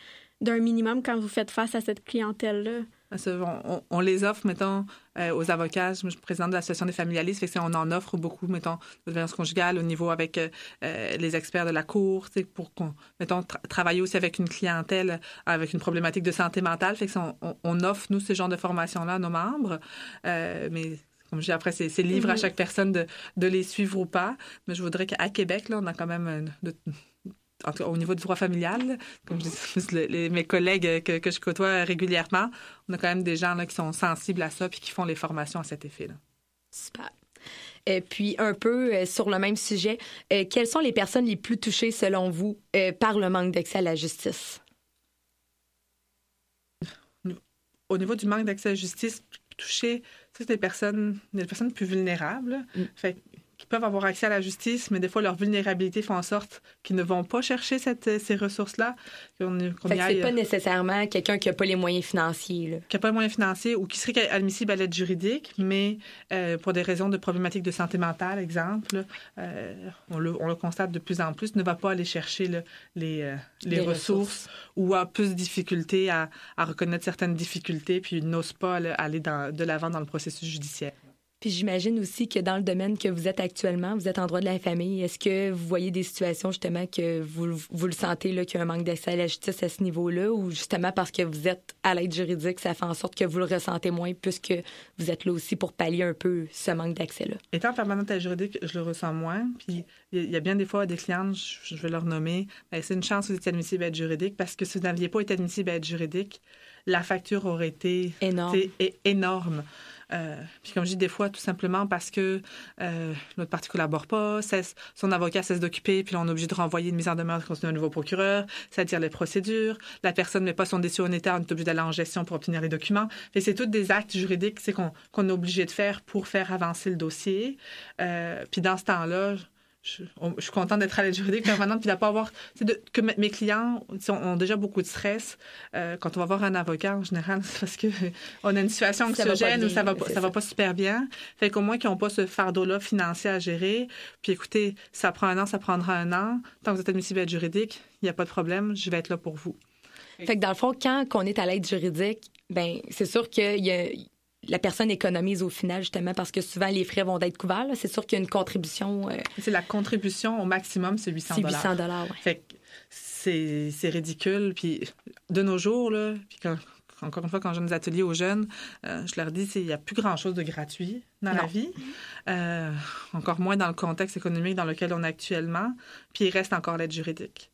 Speaker 2: d'un minimum quand vous faites face à cette clientèle-là.
Speaker 3: On, on, les offre, mettons, euh, aux avocats. Je suis présidente de l'Association des familialistes, fait que on en offre beaucoup, mettons, de violence conjugale au niveau avec euh, euh, les experts de la Cour, pour qu'on, mettons, travailler aussi avec une clientèle avec une problématique de santé mentale. Fait que on, on, offre, nous, ce genre de formation-là à nos membres. mais comme je dis, après, c'est libre à mm-hmm. chaque personne de, de les suivre ou pas. Mais je voudrais qu'à Québec, là, on a quand même de, au niveau du droit familial, comme je dis, mes collègues que, que, je côtoie régulièrement, on a quand même des gens là, qui sont sensibles à ça puis qui font les formations à cet effet.
Speaker 1: Super. Et puis, un peu sur le même sujet, quelles sont les personnes les plus touchées, selon vous, par le manque d'accès à la justice?
Speaker 3: Au niveau du manque d'accès à la justice, touché, c'est des personnes, des personnes plus vulnérables. Mm. Fait qui peuvent avoir accès à la justice, mais des fois, leur vulnérabilité fait en sorte qu'ils ne vont pas chercher cette, ces ressources-là.
Speaker 1: Qu'on, c'est pas euh, nécessairement quelqu'un qui n'a pas les moyens financiers. Là.
Speaker 3: Qui n'a pas les moyens financiers ou qui serait admissible à l'aide juridique, mais euh, pour des raisons de problématiques de santé mentale, exemple, euh, on, le, on, le, constate de plus en plus, ne va pas aller chercher les, les, ressources, ou a plus de difficultés à, à, reconnaître certaines difficultés, puis n'ose pas aller dans, de l'avant dans le processus judiciaire.
Speaker 1: Puis j'imagine aussi que dans le domaine que vous êtes actuellement, vous êtes en droit de la famille. Est-ce que vous voyez des situations justement que vous, vous le sentez qu'il y a un manque d'accès à la justice à ce niveau-là, ou justement parce que vous êtes à l'aide juridique, ça fait en sorte que vous le ressentez moins puisque vous êtes là aussi pour pallier un peu ce manque d'accès-là?
Speaker 3: Étant permanente à juridique, je le ressens moins. Puis il y a bien des fois des clientes, je vais leur nommer, c'est une chance que vous êtes admissible à être juridique parce que si vous n'aviez pas été admissible à être juridique, la facture aurait été
Speaker 1: énorme.
Speaker 3: énorme. Euh, puis comme je dis des fois, tout simplement parce que euh, notre partie collabore pas, cesse, son avocat cesse d'occuper, puis là, on est obligé de renvoyer une mise en demeure contre un nouveau procureur, c'est-à-dire les procédures. La personne ne met pas son décision en état, on est obligé d'aller en gestion pour obtenir les documents. Et c'est tous des actes juridiques qu'on est obligé de faire pour faire avancer le dossier. Euh, puis dans ce temps-là, je, suis contente d'être à l'aide juridique permanente puis de pas avoir de, que mes clients ont, déjà beaucoup de stress euh, quand on va voir un avocat en général c'est parce que on a une situation anxiogène où ça va ça, va pas super bien. Fait qu'au moins qu'ils n'ont pas ce fardeau là financier à gérer. Puis écoutez ça prend un an ça prendra un an. Tant que vous êtes admissible à l'aide juridique il n'y a pas de problème je vais être là pour vous.
Speaker 1: Fait que dans le fond quand on est à l'aide juridique ben c'est sûr qu'il y a la personne économise au final, justement, parce que souvent, les frais vont être couverts. C'est sûr qu'il y a une contribution. Euh,
Speaker 3: c'est la contribution au maximum, c'est 800
Speaker 1: C'est 800 dollars,
Speaker 3: Fait c'est, ridicule. Puis de nos jours, là, puis encore une fois, quand j'ai des ateliers aux jeunes, euh, je leur dis il n'y a plus grand-chose de gratuit dans la vie, euh, encore moins dans le contexte économique dans lequel on est actuellement. Puis il reste encore l'aide juridique.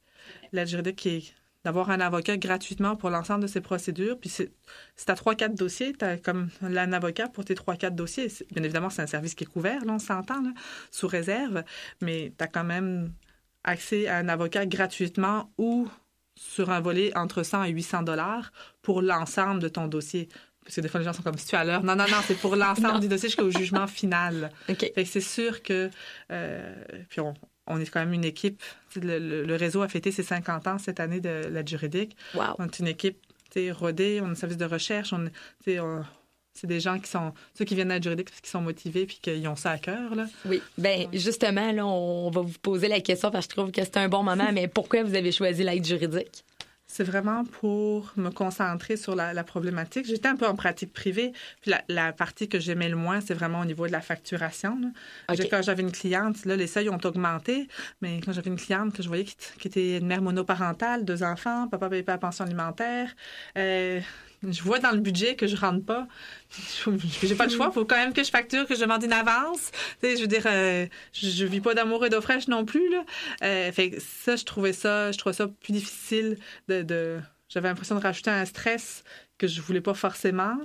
Speaker 3: L'aide juridique qui est d'avoir un avocat gratuitement pour l'ensemble de ces procédures. Puis c'est à trois, quatre dossiers, tu as comme un avocat pour tes trois, quatre dossiers. Bien évidemment, c'est un service qui est couvert, là, on s'entend, sous réserve, mais tu as quand même accès à un avocat gratuitement ou sur un volet entre 100 et 800 dollars pour l'ensemble de ton dossier. Parce que des fois, les gens sont comme, si tu à l'heure. Non, non, non, c'est pour l'ensemble du dossier jusqu'au jugement final.
Speaker 1: OK.
Speaker 3: c'est sûr que, euh, puis on, on est quand même une équipe. Le, réseau a fêté ses 50 ans cette année de l'aide juridique. On est une équipe rodée, on a un service de recherche, on, c'est des gens qui sont ceux qui viennent à l'aide juridique parce qu'ils sont motivés puis qu'ils ont ça à cœur là.
Speaker 1: Oui, ben justement là, on va vous poser la question parce que je trouve que c'est un bon moment. mais pourquoi vous avez choisi l'aide juridique?
Speaker 3: C'est vraiment pour me concentrer sur la, problématique. J'étais un peu en pratique privée. Puis la, partie que j'aimais le moins, c'est vraiment au niveau de la facturation. Quand j'avais une cliente, là, les seuils ont augmenté, mais quand j'avais une cliente que je voyais qui, était une mère monoparentale, deux enfants, papa payait pas la pension alimentaire, euh, je vois dans le budget que je rentre pas. J'ai pas le choix. Il faut quand même que je facture, que je demande une avance. Tu sais, je veux dire, euh, je, vis pas d'amour et d'eau fraîche non plus. Là. Euh, fait ça, je trouvais ça, je trouvais ça plus difficile de, j'avais l'impression de rajouter un stress que je voulais pas forcément.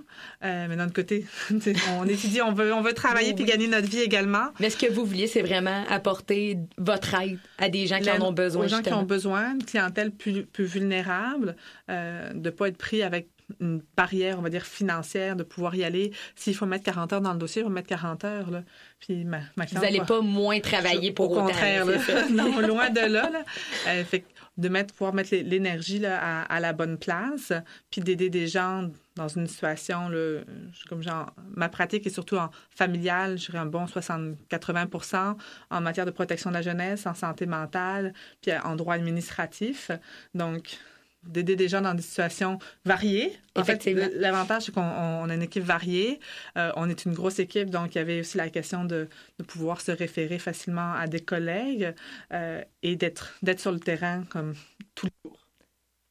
Speaker 3: Euh, mais d'un côté, on étudie, on veut, on veut travailler puis gagner notre vie également.
Speaker 1: Mais ce que vous vouliez, c'est vraiment apporter votre aide à des gens qui en ont besoin.
Speaker 3: Aux gens qui ont besoin, une clientèle plus, plus vulnérable, euh, de pas être pris avec une barrière, on va dire, financière de pouvoir y aller. S'il faut mettre 40 heures dans le dossier, on va mettre 40 heures. Là. Puis ma,
Speaker 1: Vous n'allez pas moins travailler pour
Speaker 3: Au contraire, non, loin de là. là. Euh, fait, de mettre, pouvoir mettre l'énergie à, à, la bonne place, puis d'aider des gens dans une situation, là, comme genre, ma pratique est surtout en familiale, je dirais un bon 60-80% en matière de protection de la jeunesse, en santé mentale, puis en droit administratif. Donc, d'aider des gens dans des situations variées. En fait, l'avantage, c'est qu'on a une équipe variée. Euh, on est une grosse équipe, donc il y avait aussi la question de, de pouvoir se référer facilement à des collègues euh, et d'être sur le terrain comme tout le jour.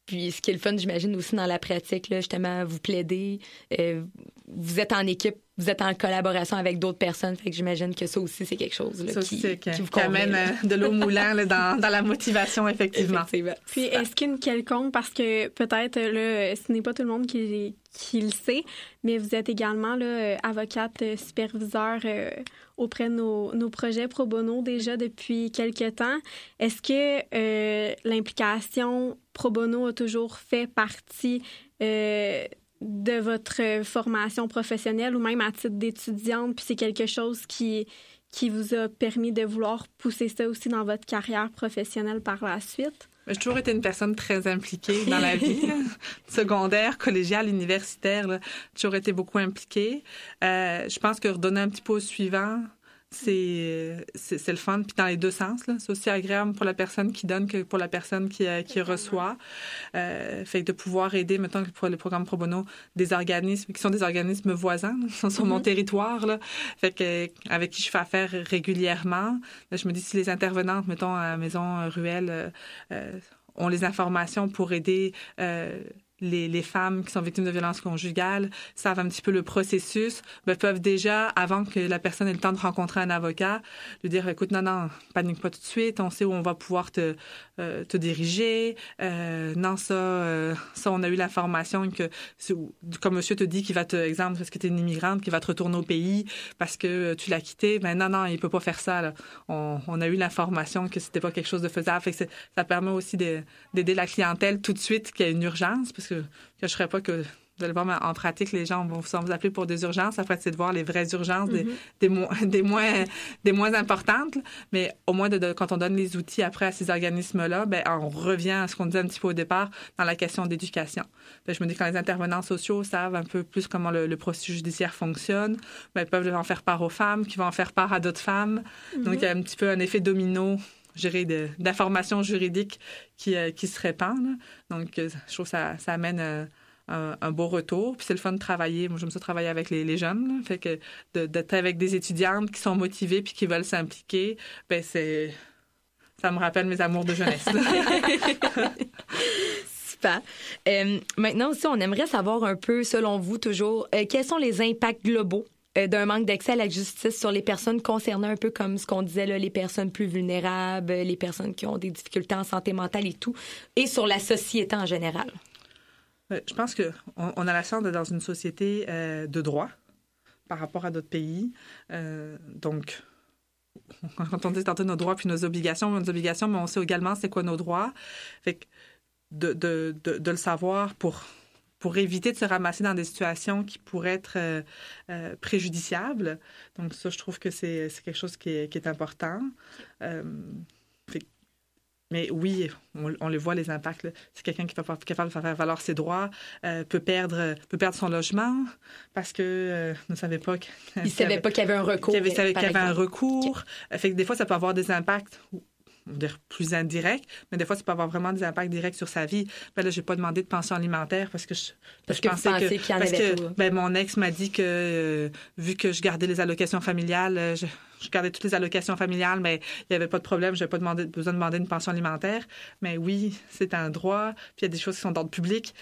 Speaker 1: Puis ce qui est le fun, j'imagine aussi dans la pratique, là, justement, vous plaidez, euh, vous êtes en équipe, vous êtes en collaboration avec d'autres personnes. Fait que j'imagine que ça aussi, c'est quelque chose là, qui,
Speaker 3: qui,
Speaker 1: qui, vous
Speaker 3: qui amène
Speaker 1: euh,
Speaker 3: de l'eau moulant dans, dans, la motivation, effectivement.
Speaker 1: effectivement.
Speaker 2: Puis est-ce qu'une quelconque, parce que peut-être là, ce n'est pas tout le monde qui, qui le sait, mais vous êtes également là, avocate superviseur euh, auprès de nos, projets pro bono déjà depuis quelques temps. Est-ce que euh, l'implication pro bono a toujours fait partie euh, de votre formation professionnelle ou même à titre d'étudiante, puis c'est quelque chose qui, qui vous a permis de vouloir pousser ça aussi dans votre carrière professionnelle par la suite?
Speaker 3: J'ai toujours été une personne très impliquée dans la vie, secondaire, collégiale, universitaire. J'ai toujours été beaucoup impliquée. Euh, je pense que redonner un petit peu au suivant, c'est c'est le fun. Puis dans les deux sens c'est aussi agréable pour la personne qui donne que pour la personne qui, euh, qui reçoit. Euh, fait de pouvoir aider mettons pour le programme pro bono des organismes qui sont des organismes voisins qui sont sur mon mm-hmm. territoire là. Fait que avec qui je fais affaire régulièrement. Je me dis si les intervenantes mettons à Maison Ruelle euh, euh, ont les informations pour aider euh, les, femmes qui sont victimes de violences conjugales savent un petit peu le processus, ben, peuvent déjà, avant que la personne ait le temps de rencontrer un avocat, lui dire, écoute, non, non, panique pas tout de suite, on sait où on va pouvoir te, euh, te diriger. Euh, non, ça, euh, ça, on a eu l'information que, comme monsieur te dit qu'il va te, exemple, parce que tu es une immigrante, qui va te retourner au pays parce que tu l'as quitté, ben non, non, il peut pas faire ça. On, a eu l'information que c'était pas quelque chose de faisable. Que ça permet aussi d'aider la clientèle tout de suite qu'il y a une urgence, que, je serais pas que vous allez voir, en pratique, les gens vont vous appeler pour des urgences. Après, c'est de voir les vraies urgences, des, des, mo des, moins, des moins importantes. Mais au moins, de, de, quand on donne les outils après à ces organismes-là, ben, on revient à ce qu'on disait un petit peu au départ dans la question d'éducation. Ben, je me dis que quand les intervenants sociaux savent un peu plus comment le, le processus judiciaire fonctionne, ben, ils peuvent en faire part aux femmes, qui vont en faire part à d'autres femmes. Donc, il y a un petit peu un effet domino d'informations juridiques qui, euh, qui se répand. Donc, euh, je trouve que ça, ça amène... Euh, un, beau retour. Puis c'est le fun de travailler. Moi, j'aime ça travailler avec les, les jeunes. Fait que d'être avec des étudiantes qui sont motivées puis qui veulent s'impliquer, ben c'est ça me rappelle mes amours de jeunesse.
Speaker 1: Euh, maintenant aussi, on aimerait savoir un peu, selon vous, toujours, quels sont les impacts globaux d'un manque d'accès à la justice sur les personnes concernées, un peu comme ce qu'on disait, là, les personnes plus vulnérables, les personnes qui ont des difficultés en santé mentale et tout, et sur la société en général.
Speaker 3: Euh, je pense qu'on on a la chance d'être dans une société euh, de droit par rapport à d'autres pays. Euh, donc, quand on dit tantôt nos droits puis nos obligations, nos obligations, mais on sait également c'est quoi nos droits. Fait que de, de, de, le savoir pour, pour éviter de se ramasser dans des situations qui pourraient être euh, euh, préjudiciables. Donc, ça, je trouve que c'est quelque chose qui est, qui est important. Euh, mais oui, on, on, le voit, les impacts. C'est quelqu'un qui n'est pas capable de faire valoir ses droits, peut, perdre, peut perdre son logement parce que ne savait pas qu'il
Speaker 1: ne savait pas qu'il y avait un recours.
Speaker 3: Qu'il y avait, qu avait un recours. Okay. Fait que des fois, ça peut avoir des impacts on va dire plus indirect, mais des fois, ça peut avoir vraiment des impacts directs sur sa vie. Ben là, j'ai pas demandé de pension alimentaire parce que je,
Speaker 1: parce je que pensais que, qu
Speaker 3: parce
Speaker 1: que
Speaker 3: tout. ben, mon ex m'a dit que euh, vu que je gardais les allocations familiales, euh, je, je gardais toutes les allocations familiales, mais il n'y avait pas de problème, je n'avais pas demandé, besoin de demander une pension alimentaire. Mais oui, c'est un droit, puis il y a des choses qui sont d'ordre public.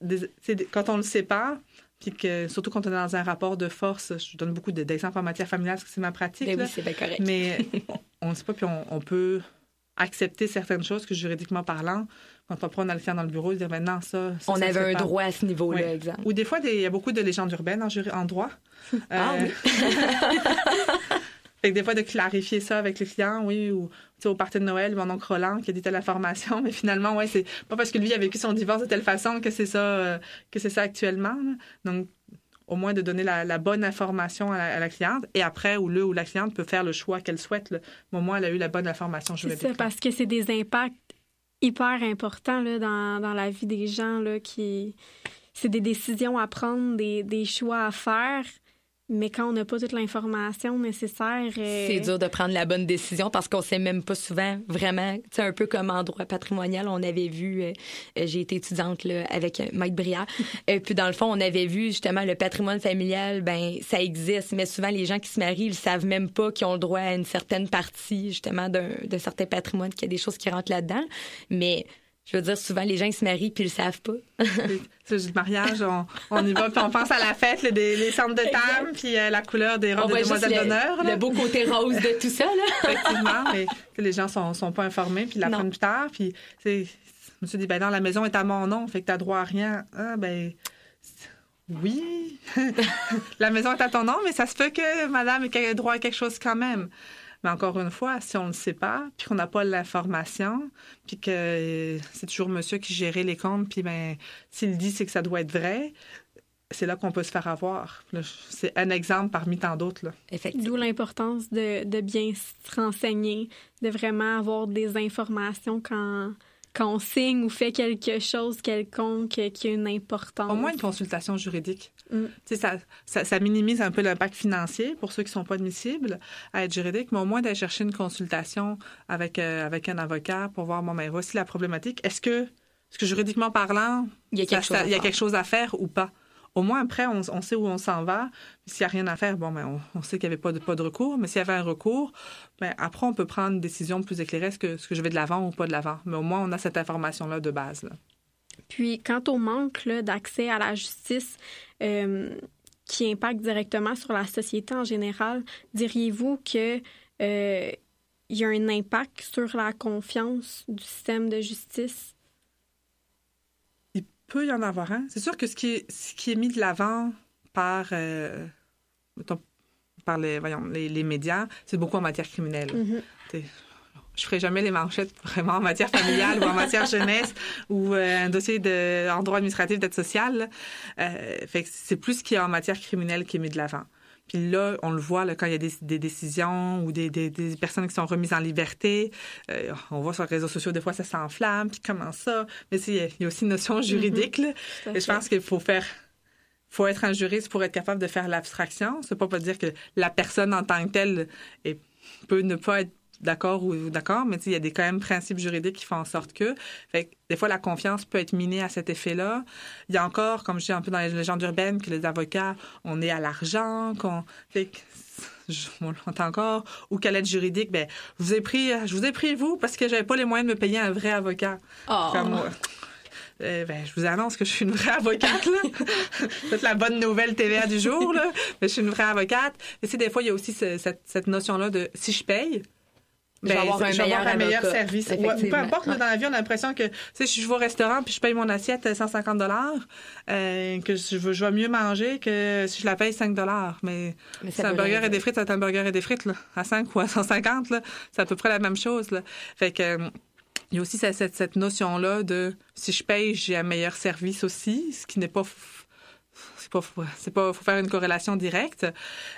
Speaker 3: Des, quand on le sait pas, puis que surtout quand on est dans un rapport de force, je donne beaucoup d'exemples en matière familiale parce que c'est ma pratique.
Speaker 1: Mais
Speaker 3: ben
Speaker 1: oui, c'est bien correct.
Speaker 3: Mais on ne sait pas, puis on, on peut accepter certaines choses que juridiquement parlant, quand on prend a le faire dans le bureau, dire maintenant ça, ça,
Speaker 1: On
Speaker 3: ça
Speaker 1: avait un pas. droit à ce niveau-là,
Speaker 3: oui.
Speaker 1: exemple.
Speaker 3: Ou des fois, il y a beaucoup de légendes urbaines en, en droit.
Speaker 1: Ah euh... oui.
Speaker 3: fait que des fois, de clarifier ça avec les clients, oui, ou au party de Noël, mon oncle Roland qui a dit telle information, mais finalement, ouais, c'est pas parce que lui a vécu son divorce de telle façon que c'est ça, euh, que c'est ça actuellement. Là. Donc, au moins de donner la, la bonne information à la, à la, cliente et après où le ou la cliente peut faire le choix qu'elle souhaite là. au moins elle a eu la bonne information juridique.
Speaker 2: C'est ça parce que c'est des impacts hyper importants là, dans, dans la vie des gens là, qui c'est des décisions à prendre des, des choix à faire mais quand on n'a pas toute l'information nécessaire...
Speaker 1: Euh... C'est dur de prendre la bonne décision parce qu'on sait même pas souvent vraiment. C'est un peu comme en droit patrimonial, on avait vu, euh, j'ai été étudiante là, avec Mike Briard, et puis dans le fond, on avait vu justement le patrimoine familial, ben ça existe, mais souvent les gens qui se marient, ils savent même pas qu'ils ont le droit à une certaine partie justement d'un certain patrimoine, qu'il y a des choses qui rentrent là-dedans. Mais Je veux dire, souvent, les gens ils se marient puis ils le savent pas.
Speaker 3: le mariage, on, on, y va puis on pense à la fête, les, les centres de table, puis euh, la couleur des robes de demoiselles d'honneur.
Speaker 1: Le beau côté rose de tout ça, là.
Speaker 3: Effectivement, mais les gens sont, sont pas informés, puis l'apprennent plus tard. Puis, je me suis dit, ben non, la maison est à mon nom, fait que tu as droit à rien. Ah, ben oui, la maison est à ton nom, mais ça se peut que madame ait droit à quelque chose quand même. Mais encore une fois, si on ne le sait pas, puis qu'on n'a pas l'information, puis que c'est toujours monsieur qui gérait les comptes, puis ben, s'il dit c'est que ça doit être vrai, c'est là qu'on peut se faire avoir. C'est un exemple parmi tant d'autres.
Speaker 2: D'où l'importance de, de, bien se renseigner, de vraiment avoir des informations quand, quand on signe ou fait quelque chose quelconque qui a une importance.
Speaker 3: Au moins une consultation juridique. Mm. Ça, ça, ça, minimise un peu l'impact financier pour ceux qui ne sont pas admissibles à être juridique, mais au moins d'aller chercher une consultation avec, euh, avec un avocat pour voir, bon, ben, voici la problématique. Est-ce que, que juridiquement parlant, il y a quelque, chose, il y a quelque chose à faire ou pas? Au moins, après, on, sait où on s'en va. S'il n'y a rien à faire, bon, ben, on, sait qu'il n'y avait pas de, recours. Mais s'il y avait un recours, ben, après, on peut prendre une décision plus éclairée. Est-ce que, ce que je vais de l'avant ou pas de l'avant? Mais au moins, on a cette information-là de base.
Speaker 2: Puis, quant au manque d'accès à la justice euh, qui impacte directement sur la société en général, diriez-vous que euh, y a un impact sur la confiance du système de justice?
Speaker 3: Peut y en avoir un. C'est sûr que ce qui est, ce qui est mis de l'avant par, euh, par les, voyons, les, médias, c'est beaucoup en matière criminelle. Mm-hmm je ferai jamais les manchettes vraiment en matière familiale ou en matière jeunesse ou euh, un dossier de, en droit administratif d'aide sociale. Euh, fait c'est plus ce qui est en matière criminelle qui est mis de l'avant. Puis là, on le voit là, quand il y a des, des décisions ou des, des, des, personnes qui sont remises en liberté. Euh, on voit sur les réseaux sociaux, des fois, ça s'enflamme. Puis comment ça? Mais il y, a aussi une notion juridique. Mm-hmm. là, et je pense qu'il faut faire faut être un juriste pour être capable de faire l'abstraction. C'est pas pour dire que la personne en tant que telle est, peut ne pas être d'accord ou d'accord, mais il y a des quand même principes juridiques qui font en sorte que, fait des fois la confiance peut être minée à cet effet-là. Il y a encore, comme je dis un peu dans les légendes urbaines, que les avocats, on est à l'argent, qu'on fait on l'entend encore, ou qu'à l'aide juridique, ben, je vous ai pris, je vous ai pris vous parce que j'avais pas les moyens de me payer un vrai avocat.
Speaker 2: Oh. Comme moi.
Speaker 3: Eh ben, je vous annonce que je suis une vraie avocate, là. C'est la bonne nouvelle TVA du jour, là. Mais je suis une vraie avocate. Et c'est des fois, il y a aussi cette, cette notion-là de si je paye,
Speaker 1: je vais avoir un, meilleur, un meilleur, service.
Speaker 3: peu importe, dans la vie, on a l'impression que, tu sais, si je vais au restaurant puis je paye mon assiette 150 dollars, euh, que je, je vais mieux manger que si je la paye 5 dollars. Mais, c'est un burger et des frites, c'est un burger et des frites, là. À 5 ou à 150, là. C'est à peu près la même chose, là. Fait que, il y a aussi cette, cette notion-là de si je paye, j'ai un meilleur service aussi, ce qui n'est pas c'est pas c'est faut faire une corrélation directe.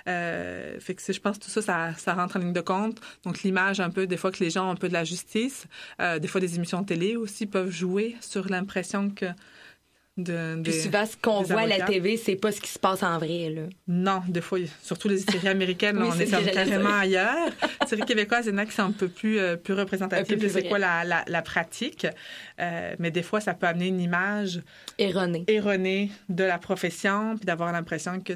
Speaker 3: Euh, fait que je pense que tout ça, ça, ça rentre en ligne de compte. Donc l'image un peu des fois que les gens ont un peu de la justice. Euh, des fois des émissions de télé aussi peuvent jouer sur l'impression que de,
Speaker 1: Puis souvent, ce qu'on voit à la TV, c'est pas ce qui se passe en vrai. Là.
Speaker 3: Non, des fois, surtout les séries américaines, on est, carrément ailleurs. Les séries québécoises, il y en a qui sont un peu plus, euh, plus représentatives de c'est quoi la, la, la pratique. Euh, mais des fois, ça peut amener une image
Speaker 1: erronée,
Speaker 3: erronée de la profession, puis d'avoir l'impression que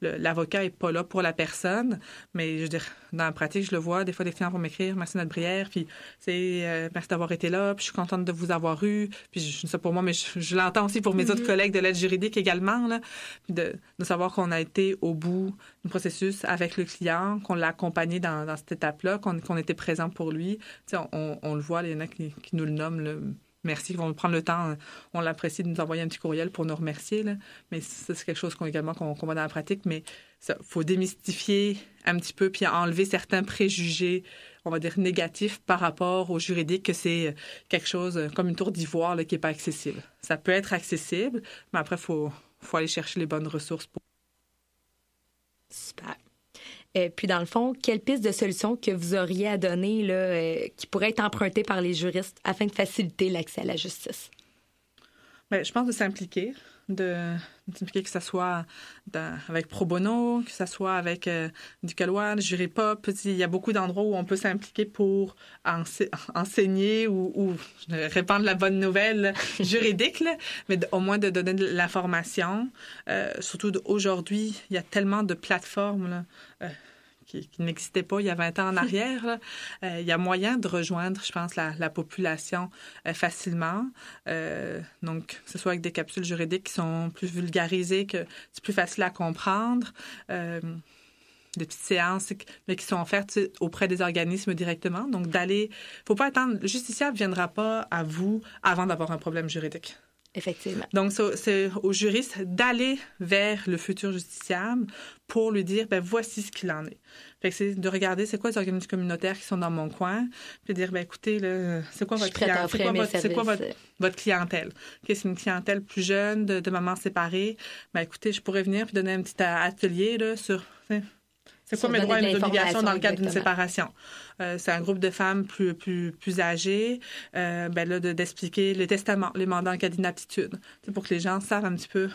Speaker 3: l'avocat est pas là pour la personne. Mais je veux dire, dans la pratique, je le vois. Des fois, des clients vont m'écrire Merci notre prière, puis c'est euh, merci d'avoir été là, puis je suis contente de vous avoir eu. Puis je, ça pour moi, mais je, l'entends aussi pour mes autres mm-hmm. collègues de l'aide juridique également, là, de, de savoir qu'on a été au bout du processus avec le client, qu'on l'a accompagné dans, dans cette étape-là, qu'on était présent pour lui. On, on, le voit, il y en a qui, qui nous le nomment. Le, merci, ils vont prendre le temps. On l'apprécie de nous envoyer un petit courriel pour nous remercier. Là. Mais c'est quelque chose qu'on également qu'on voit dans la pratique. Mais il faut démystifier un petit peu puis enlever certains préjugés, on va dire négatifs par rapport au juridique que c'est quelque chose comme une tour d'ivoire qui n'est pas accessible. Ça peut être accessible, mais après, il faut, faut aller chercher les bonnes ressources pour.
Speaker 1: Super. Et euh, puis, dans le fond, quelle piste de solution que vous auriez à donner là, euh, qui pourrait être empruntée par les juristes afin de faciliter l'accès à la justice?
Speaker 3: Bien, je pense de s'impliquer, de, s'impliquer que ce soit avec Pro Bono, que ce soit avec euh, du Calois, Jury Pop. Il y a beaucoup d'endroits où on peut s'impliquer pour enseigner ou, répandre la bonne nouvelle juridique, mais au moins de donner de l'information. surtout aujourd'hui, il y a tellement de plateformes. Là, qui, n'existait pas il y a 20 ans en arrière. Euh, il y a moyen de rejoindre, je pense, la, la population euh, facilement. Euh, donc, que ce soit avec des capsules juridiques qui sont plus vulgarisées, que c'est plus facile à comprendre. des petites séances, mais qui sont faites auprès des organismes directement. Donc, d'aller, faut pas attendre, le justiciable ne viendra pas à vous avant d'avoir un problème juridique.
Speaker 1: Effectivement.
Speaker 3: Donc, c'est au juriste d'aller vers le futur justiciable pour lui dire, ben voici ce qu'il en est. Fait que c'est de regarder c'est quoi les organismes communautaires qui sont dans mon coin, puis de dire, ben écoutez, c'est quoi, votre, client, c'est quoi, votre, quoi votre, votre, clientèle? Okay, c'est une clientèle plus jeune, de, de mamans séparées. Ben écoutez, je pourrais venir puis donner un petit atelier là, sur... C'est quoi mes droits et mes obligations dans le cadre d'une séparation? Euh, c'est un groupe de femmes plus, plus, plus âgées, euh, ben là, d'expliquer les testaments, les mandats en cas d'inaptitude, pour que les gens savent un petit peu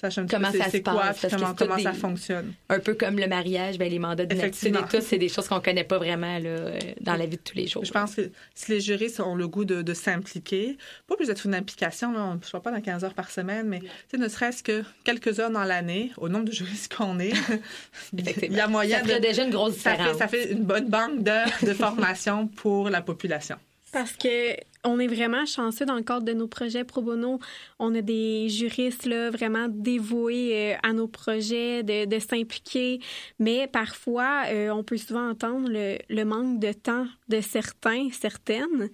Speaker 1: comment ça se passe,
Speaker 3: comment, comment ça fonctionne.
Speaker 1: Un peu comme le mariage, ben, les mandats d'inaptitude et tout, c'est des choses qu'on connaît pas vraiment là, euh, dans la vie de tous les jours.
Speaker 3: Je pense que si les juristes ont le goût de, de s'impliquer, pas plus d'être une implication, là, on ne soit pas dans 15 heures par semaine, mais ne serait-ce que quelques heures dans l'année, au nombre de juristes qu'on est, il y a moyen
Speaker 1: ça ferait déjà une grosse différence.
Speaker 3: Ça fait, ça fait une bonne banque d'heures de formation pour la population.
Speaker 2: Parce que on est vraiment chanceux dans le cadre de nos projets pro bono. On a des juristes là, vraiment dévoués euh, à nos projets, de, s'impliquer. Mais parfois, euh, on peut souvent entendre le, le, manque de temps de certains, certaines.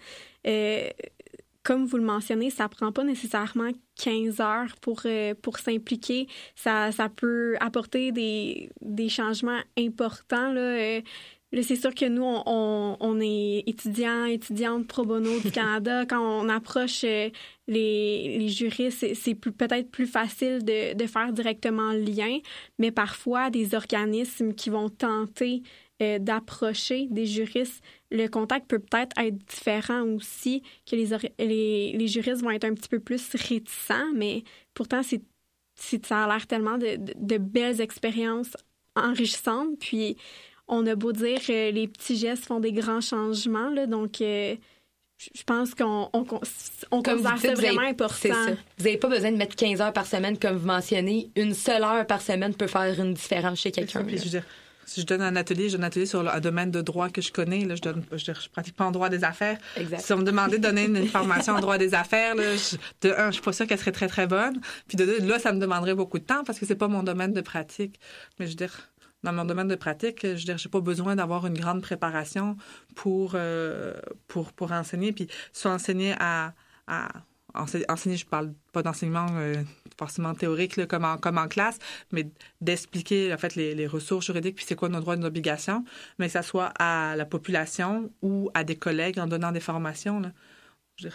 Speaker 2: Euh, comme vous le mentionnez, ça prend pas nécessairement 15 heures pour, pour s'impliquer. Ça, ça peut apporter des, des changements importants. Là, c'est sûr que nous, on, on, est étudiants, étudiantes pro bono du Canada. Quand on approche euh, les, les juristes, c'est peut-être plus facile de, de, faire directement le lien, mais parfois, des organismes qui vont tenter euh, d'approcher des juristes, le contact peut peut-être être différent aussi, que les, les, les, juristes vont être un petit peu plus réticents, mais pourtant, c'est ça a l'air tellement de, de, de belles expériences enrichissantes. Puis, on a beau dire que les petits gestes font des grands changements, là, donc euh, je pense qu'on on, on considère ça vraiment important. Ça.
Speaker 1: Vous n'avez pas besoin de mettre 15 heures par semaine, comme vous mentionnez. Une seule heure par semaine peut faire une différence chez quelqu'un.
Speaker 3: Si je donne un atelier, je donne un atelier sur un domaine de droit que je connais. Là, je donne, je, pratique pas en droit des affaires. Si on me demandait de donner une formation en droit des affaires, là, je, de un, je suis pas sûre qu'elle serait très très bonne. Puis de deux, là, ça me demanderait beaucoup de temps parce que c'est pas mon domaine de pratique. Mais je veux dire, dans mon domaine de pratique, je j'ai pas besoin d'avoir une grande préparation pour, euh, pour, pour enseigner. Puis, soit enseigner à, enseigner, je parle pas d'enseignement euh, forcément théorique comme, en, comme en classe, mais d'expliquer en fait les, ressources juridiques puis c'est quoi nos droits et nos obligations, mais que ça soit à la population ou à des collègues en donnant des formations. Là. Je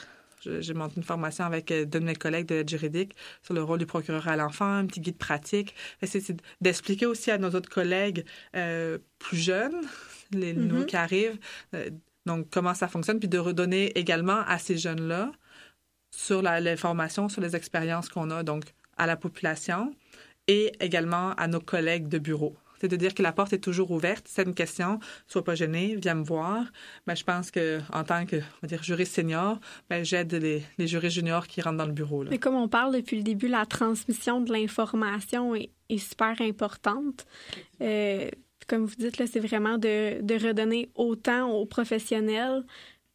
Speaker 3: j'ai monté une formation avec euh, deux de mes collègues de l'aide juridique sur le rôle du procureur à l'enfant, un petit guide pratique. C'est d'expliquer aussi à nos autres collègues euh, plus jeunes, les mm-hmm. nouveaux qui arrivent, euh, donc comment ça fonctionne, puis de redonner également à ces jeunes-là sur l'information, sur les expériences qu'on a, donc à la population et également à nos collègues de bureau c'est de dire que la porte est toujours ouverte. C'est une question, sois pas gêné, viens me voir. Mais ben, je pense que en tant que on dire juriste senior, ben, j'aide les, les, juristes juniors qui rentrent dans le bureau.
Speaker 2: Mais comme on parle depuis le début, la transmission de l'information est, super importante. Euh, comme vous dites, là, c'est vraiment de, de redonner autant aux professionnels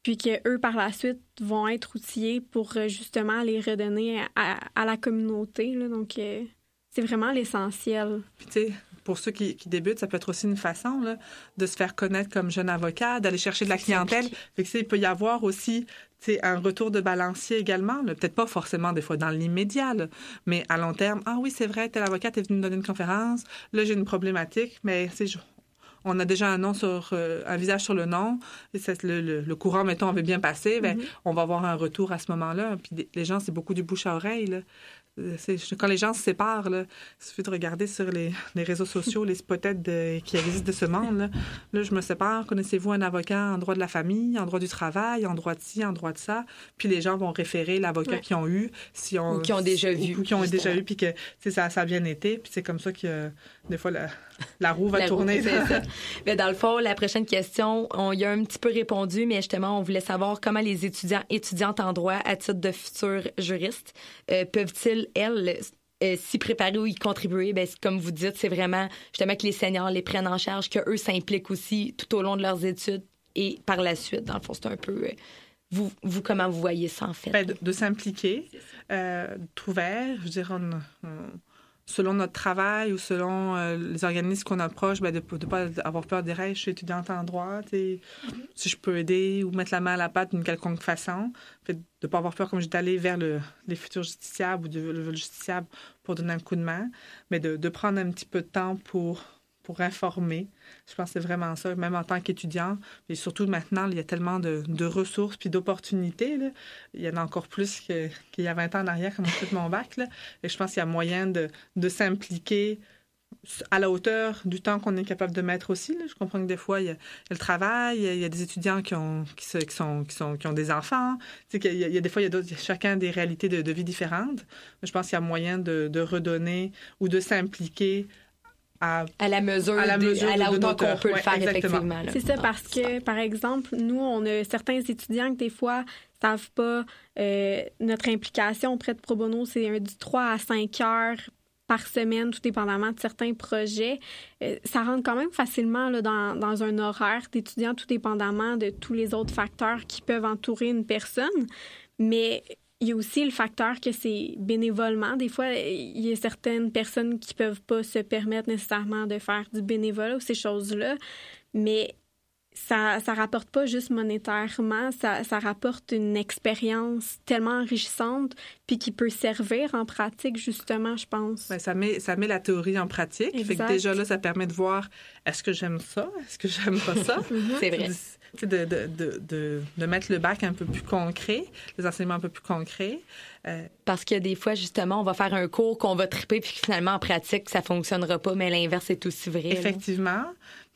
Speaker 2: puis qu'eux, par la suite, vont être outillés pour euh, justement les redonner à, à la communauté. Là. Donc, euh, c'est vraiment l'essentiel.
Speaker 3: Puis, tu sais, pour ceux qui, qui, débutent, ça peut être aussi une façon là, de se faire connaître comme jeune avocat, d'aller chercher de la clientèle. Fait que, il peut y avoir aussi un retour de balancier également. Peut-être pas forcément des fois dans l'immédiat, mais à long terme. Ah oui, c'est vrai, tel avocat est venu me donner une conférence. Là, j'ai une problématique, mais on a déjà un nom sur euh, un visage sur le nom. Et le, le, le, courant, mettons, avait bien passé. Ben, mm-hmm. on va avoir un retour à ce moment-là. Puis les gens, c'est beaucoup du bouche à oreille. Là. Euh, quand les gens se séparent, là, il suffit de regarder sur les, les réseaux sociaux les spotettes de, qui existent de ce monde. Là. là je me sépare. Connaissez-vous un avocat en droit de la famille, en droit du travail, en droit de ci, en droit de ça? Puis les gens vont référer l'avocat qu'ils ont eu. Si on,
Speaker 1: ou qui ont déjà vu.
Speaker 3: Ou qui ont déjà eu, puis que ça, ça a bien été. Puis c'est comme ça que des fois, la, la roue va tourner.
Speaker 1: mais dans le fond, la prochaine question, on y a un petit peu répondu, mais justement, on voulait savoir comment les étudiants étudiantes en droit à titre de futurs juristes euh, peuvent-ils, elles, euh, s'y préparer ou y contribuer, ben, comme vous dites, c'est vraiment justement que les seniors les prennent en charge, qu'eux s'impliquent aussi tout au long de leurs études et par la suite. Dans le fond, c'est un peu... Euh, vous, vous, comment vous voyez ça, en fait?
Speaker 3: Ben, de, s'impliquer, euh, ouvert, je dirais, selon notre travail ou selon euh, les organismes qu'on approche, ben, de ne pas avoir peur des règles. Je suis étudiante en droit, mm-hmm. si je peux aider ou mettre la main à la pâte d'une quelconque façon. de ne pas avoir peur, comme je d'aller vers le, les futurs justiciables ou de, le justiciable pour donner un coup de main, mais de, de prendre un petit peu de temps pour pour informer. Je pense que c'est vraiment ça, même en tant qu'étudiant. Et surtout maintenant, il y a tellement de, ressources puis d'opportunités. Il y en a encore plus qu'il y a 20 ans en arrière quand j'ai fait mon bac. Là. Et je pense qu'il y a moyen de, s'impliquer à la hauteur du temps qu'on est capable de mettre aussi. Je comprends que des fois, il y a, le travail, il y a, des étudiants qui ont, qui, sont, qui, ont des enfants. il, y a, des fois, il y a, chacun des réalités de, vie différentes. je pense qu'il y a moyen de redonner ou de s'impliquer
Speaker 1: à, la mesure, à la, mesure à la hauteur qu'on peut le faire, effectivement.
Speaker 2: C'est ça, parce que, par exemple, nous, on a certains étudiants qui, des fois, savent pas euh, notre implication auprès de Pro Bono, c'est du 3 à 5 heures par semaine, tout dépendamment de certains projets. Euh, ça rentre quand même facilement là, dans, dans un horaire d'étudiants, tout dépendamment de tous les autres facteurs qui peuvent entourer une personne. Mais il y a aussi le facteur que c'est bénévolement. Des fois, il y a certaines personnes qui peuvent pas se permettre nécessairement de faire du bénévolat ou ces choses-là, mais ça ça rapporte pas juste monétairement, ça, ça rapporte une expérience tellement enrichissante puis qui peut servir en pratique justement, je pense.
Speaker 3: Ben, ça met ça met la théorie en pratique. Fait que déjà là ça permet de voir est-ce que j'aime ça, est-ce que j'aime pas ça?
Speaker 1: C'est vrai
Speaker 3: de, de, de, de, mettre le bac un peu plus concret, les enseignements un peu plus concrets.
Speaker 1: Euh, Parce que des fois, justement, on va faire un cours qu'on va triper, puis finalement, en pratique, ça fonctionnera pas, mais l'inverse est aussi vrai.
Speaker 3: Effectivement.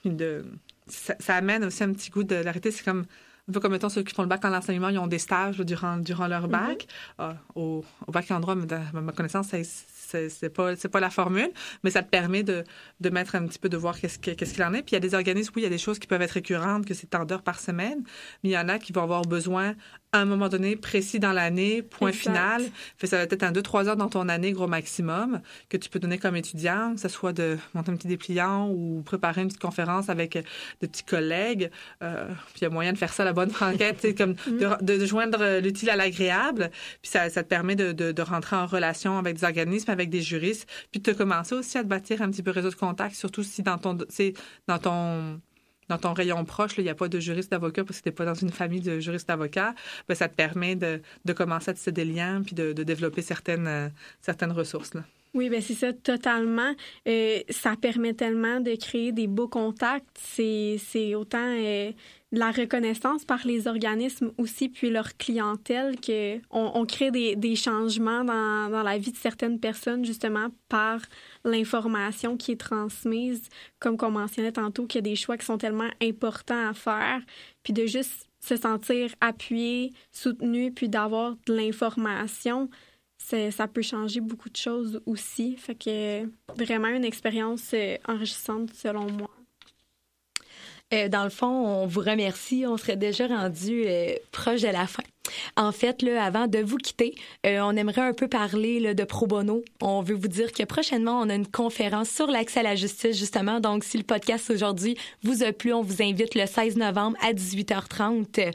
Speaker 3: De, ça, amène aussi un petit goût de l'arrêter. C'est comme un peu comme mettons ceux qui font le bac en enseignement, ils ont des stages durant, durant leur bac. Mm-hmm. Ah, au, au, bac en droit, à ma connaissance, c'est c'est pas pas la formule, mais ça te permet de, mettre un petit peu de voir qu'est-ce qu'il en est. Puis il y a des organismes où il y a des choses qui peuvent être récurrentes, que c'est tant d'heures par semaine, mais il y en a qui vont avoir besoin à un moment donné précis dans l'année, point final. Fait ça va être un deux trois heures dans ton année gros maximum que tu peux donner comme étudiant, que ce soit de monter un petit dépliant ou préparer une petite conférence avec de petits collègues. Euh, puis il y a moyen de faire ça à la bonne franquette, comme mm. de, de, joindre l'utile à l'agréable. Puis ça, ça te permet de, de, de rentrer en relation avec des organismes, avec des juristes, puis de commencer aussi à te bâtir un petit peu réseau de contact, surtout si dans ton, dans ton dans ton rayon proche, il n'y a pas de juriste d'avocat parce que tu n'es pas dans une famille de juristes d'avocats, ben, ça te permet de, commencer à tisser des liens puis de, de développer certaines, euh, certaines ressources. Là.
Speaker 2: Oui, ben c'est ça, totalement. Euh, ça permet tellement de créer des beaux contacts. C'est autant euh, la reconnaissance par les organismes aussi, puis leur clientèle, qu'on on crée des, changements dans, dans, la vie de certaines personnes, justement, par l'information qui est transmise, comme qu'on mentionnait tantôt, qu'il y a des choix qui sont tellement importants à faire, puis de juste se sentir appuyé, soutenu, puis d'avoir de l'information, ça peut changer beaucoup de choses aussi. Fait que vraiment une expérience euh, enrichissante selon moi.
Speaker 1: Euh, dans le fond, on vous remercie. On serait déjà rendu euh, proche de la fin. En fait, là, avant de vous quitter, euh, on aimerait un peu parler de pro bono. On veut vous dire que prochainement, on a une conférence sur l'accès à la justice, justement. Donc, si le podcast aujourd'hui vous a plu, on vous invite le 16 novembre à 18h30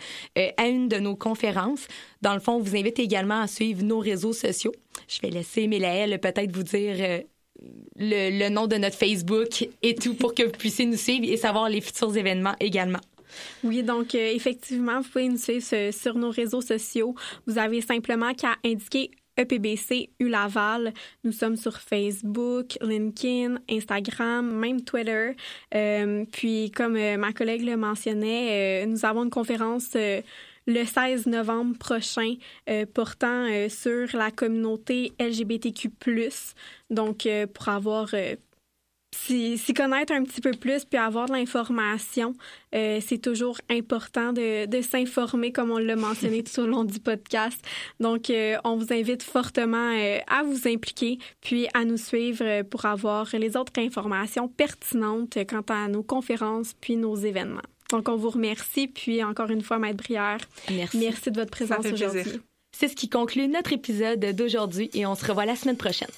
Speaker 1: à une de nos conférences. Dans le fond, on vous invite également à suivre nos réseaux sociaux. Je vais laisser Mélaël peut-être vous dire le, nom de notre Facebook et tout pour que vous puissiez nous suivre et savoir les futurs événements également.
Speaker 2: Oui, donc euh, effectivement, vous pouvez nous suivre sur, nos réseaux sociaux. Vous avez simplement qu'à indiquer EPBC ULaval. Nous sommes sur Facebook, LinkedIn, Instagram, même Twitter. Euh, puis, comme euh, ma collègue le mentionnait, nous avons une conférence le 16 novembre prochain euh, portant euh, sur la communauté LGBTQ+. Donc, euh, pour avoir s'y connaître un petit peu plus puis avoir de l'information, c'est toujours important de, de s'informer, comme on l'a mentionné tout au long du podcast. Donc, on vous invite fortement à vous impliquer puis à nous suivre pour avoir les autres informations pertinentes quant à nos conférences puis nos événements. Donc, on vous remercie. Puis, encore une fois, Maître Brière, merci, merci de votre présence aujourd'hui.
Speaker 1: C'est ce qui conclut notre épisode d'aujourd'hui et on se revoit la semaine prochaine.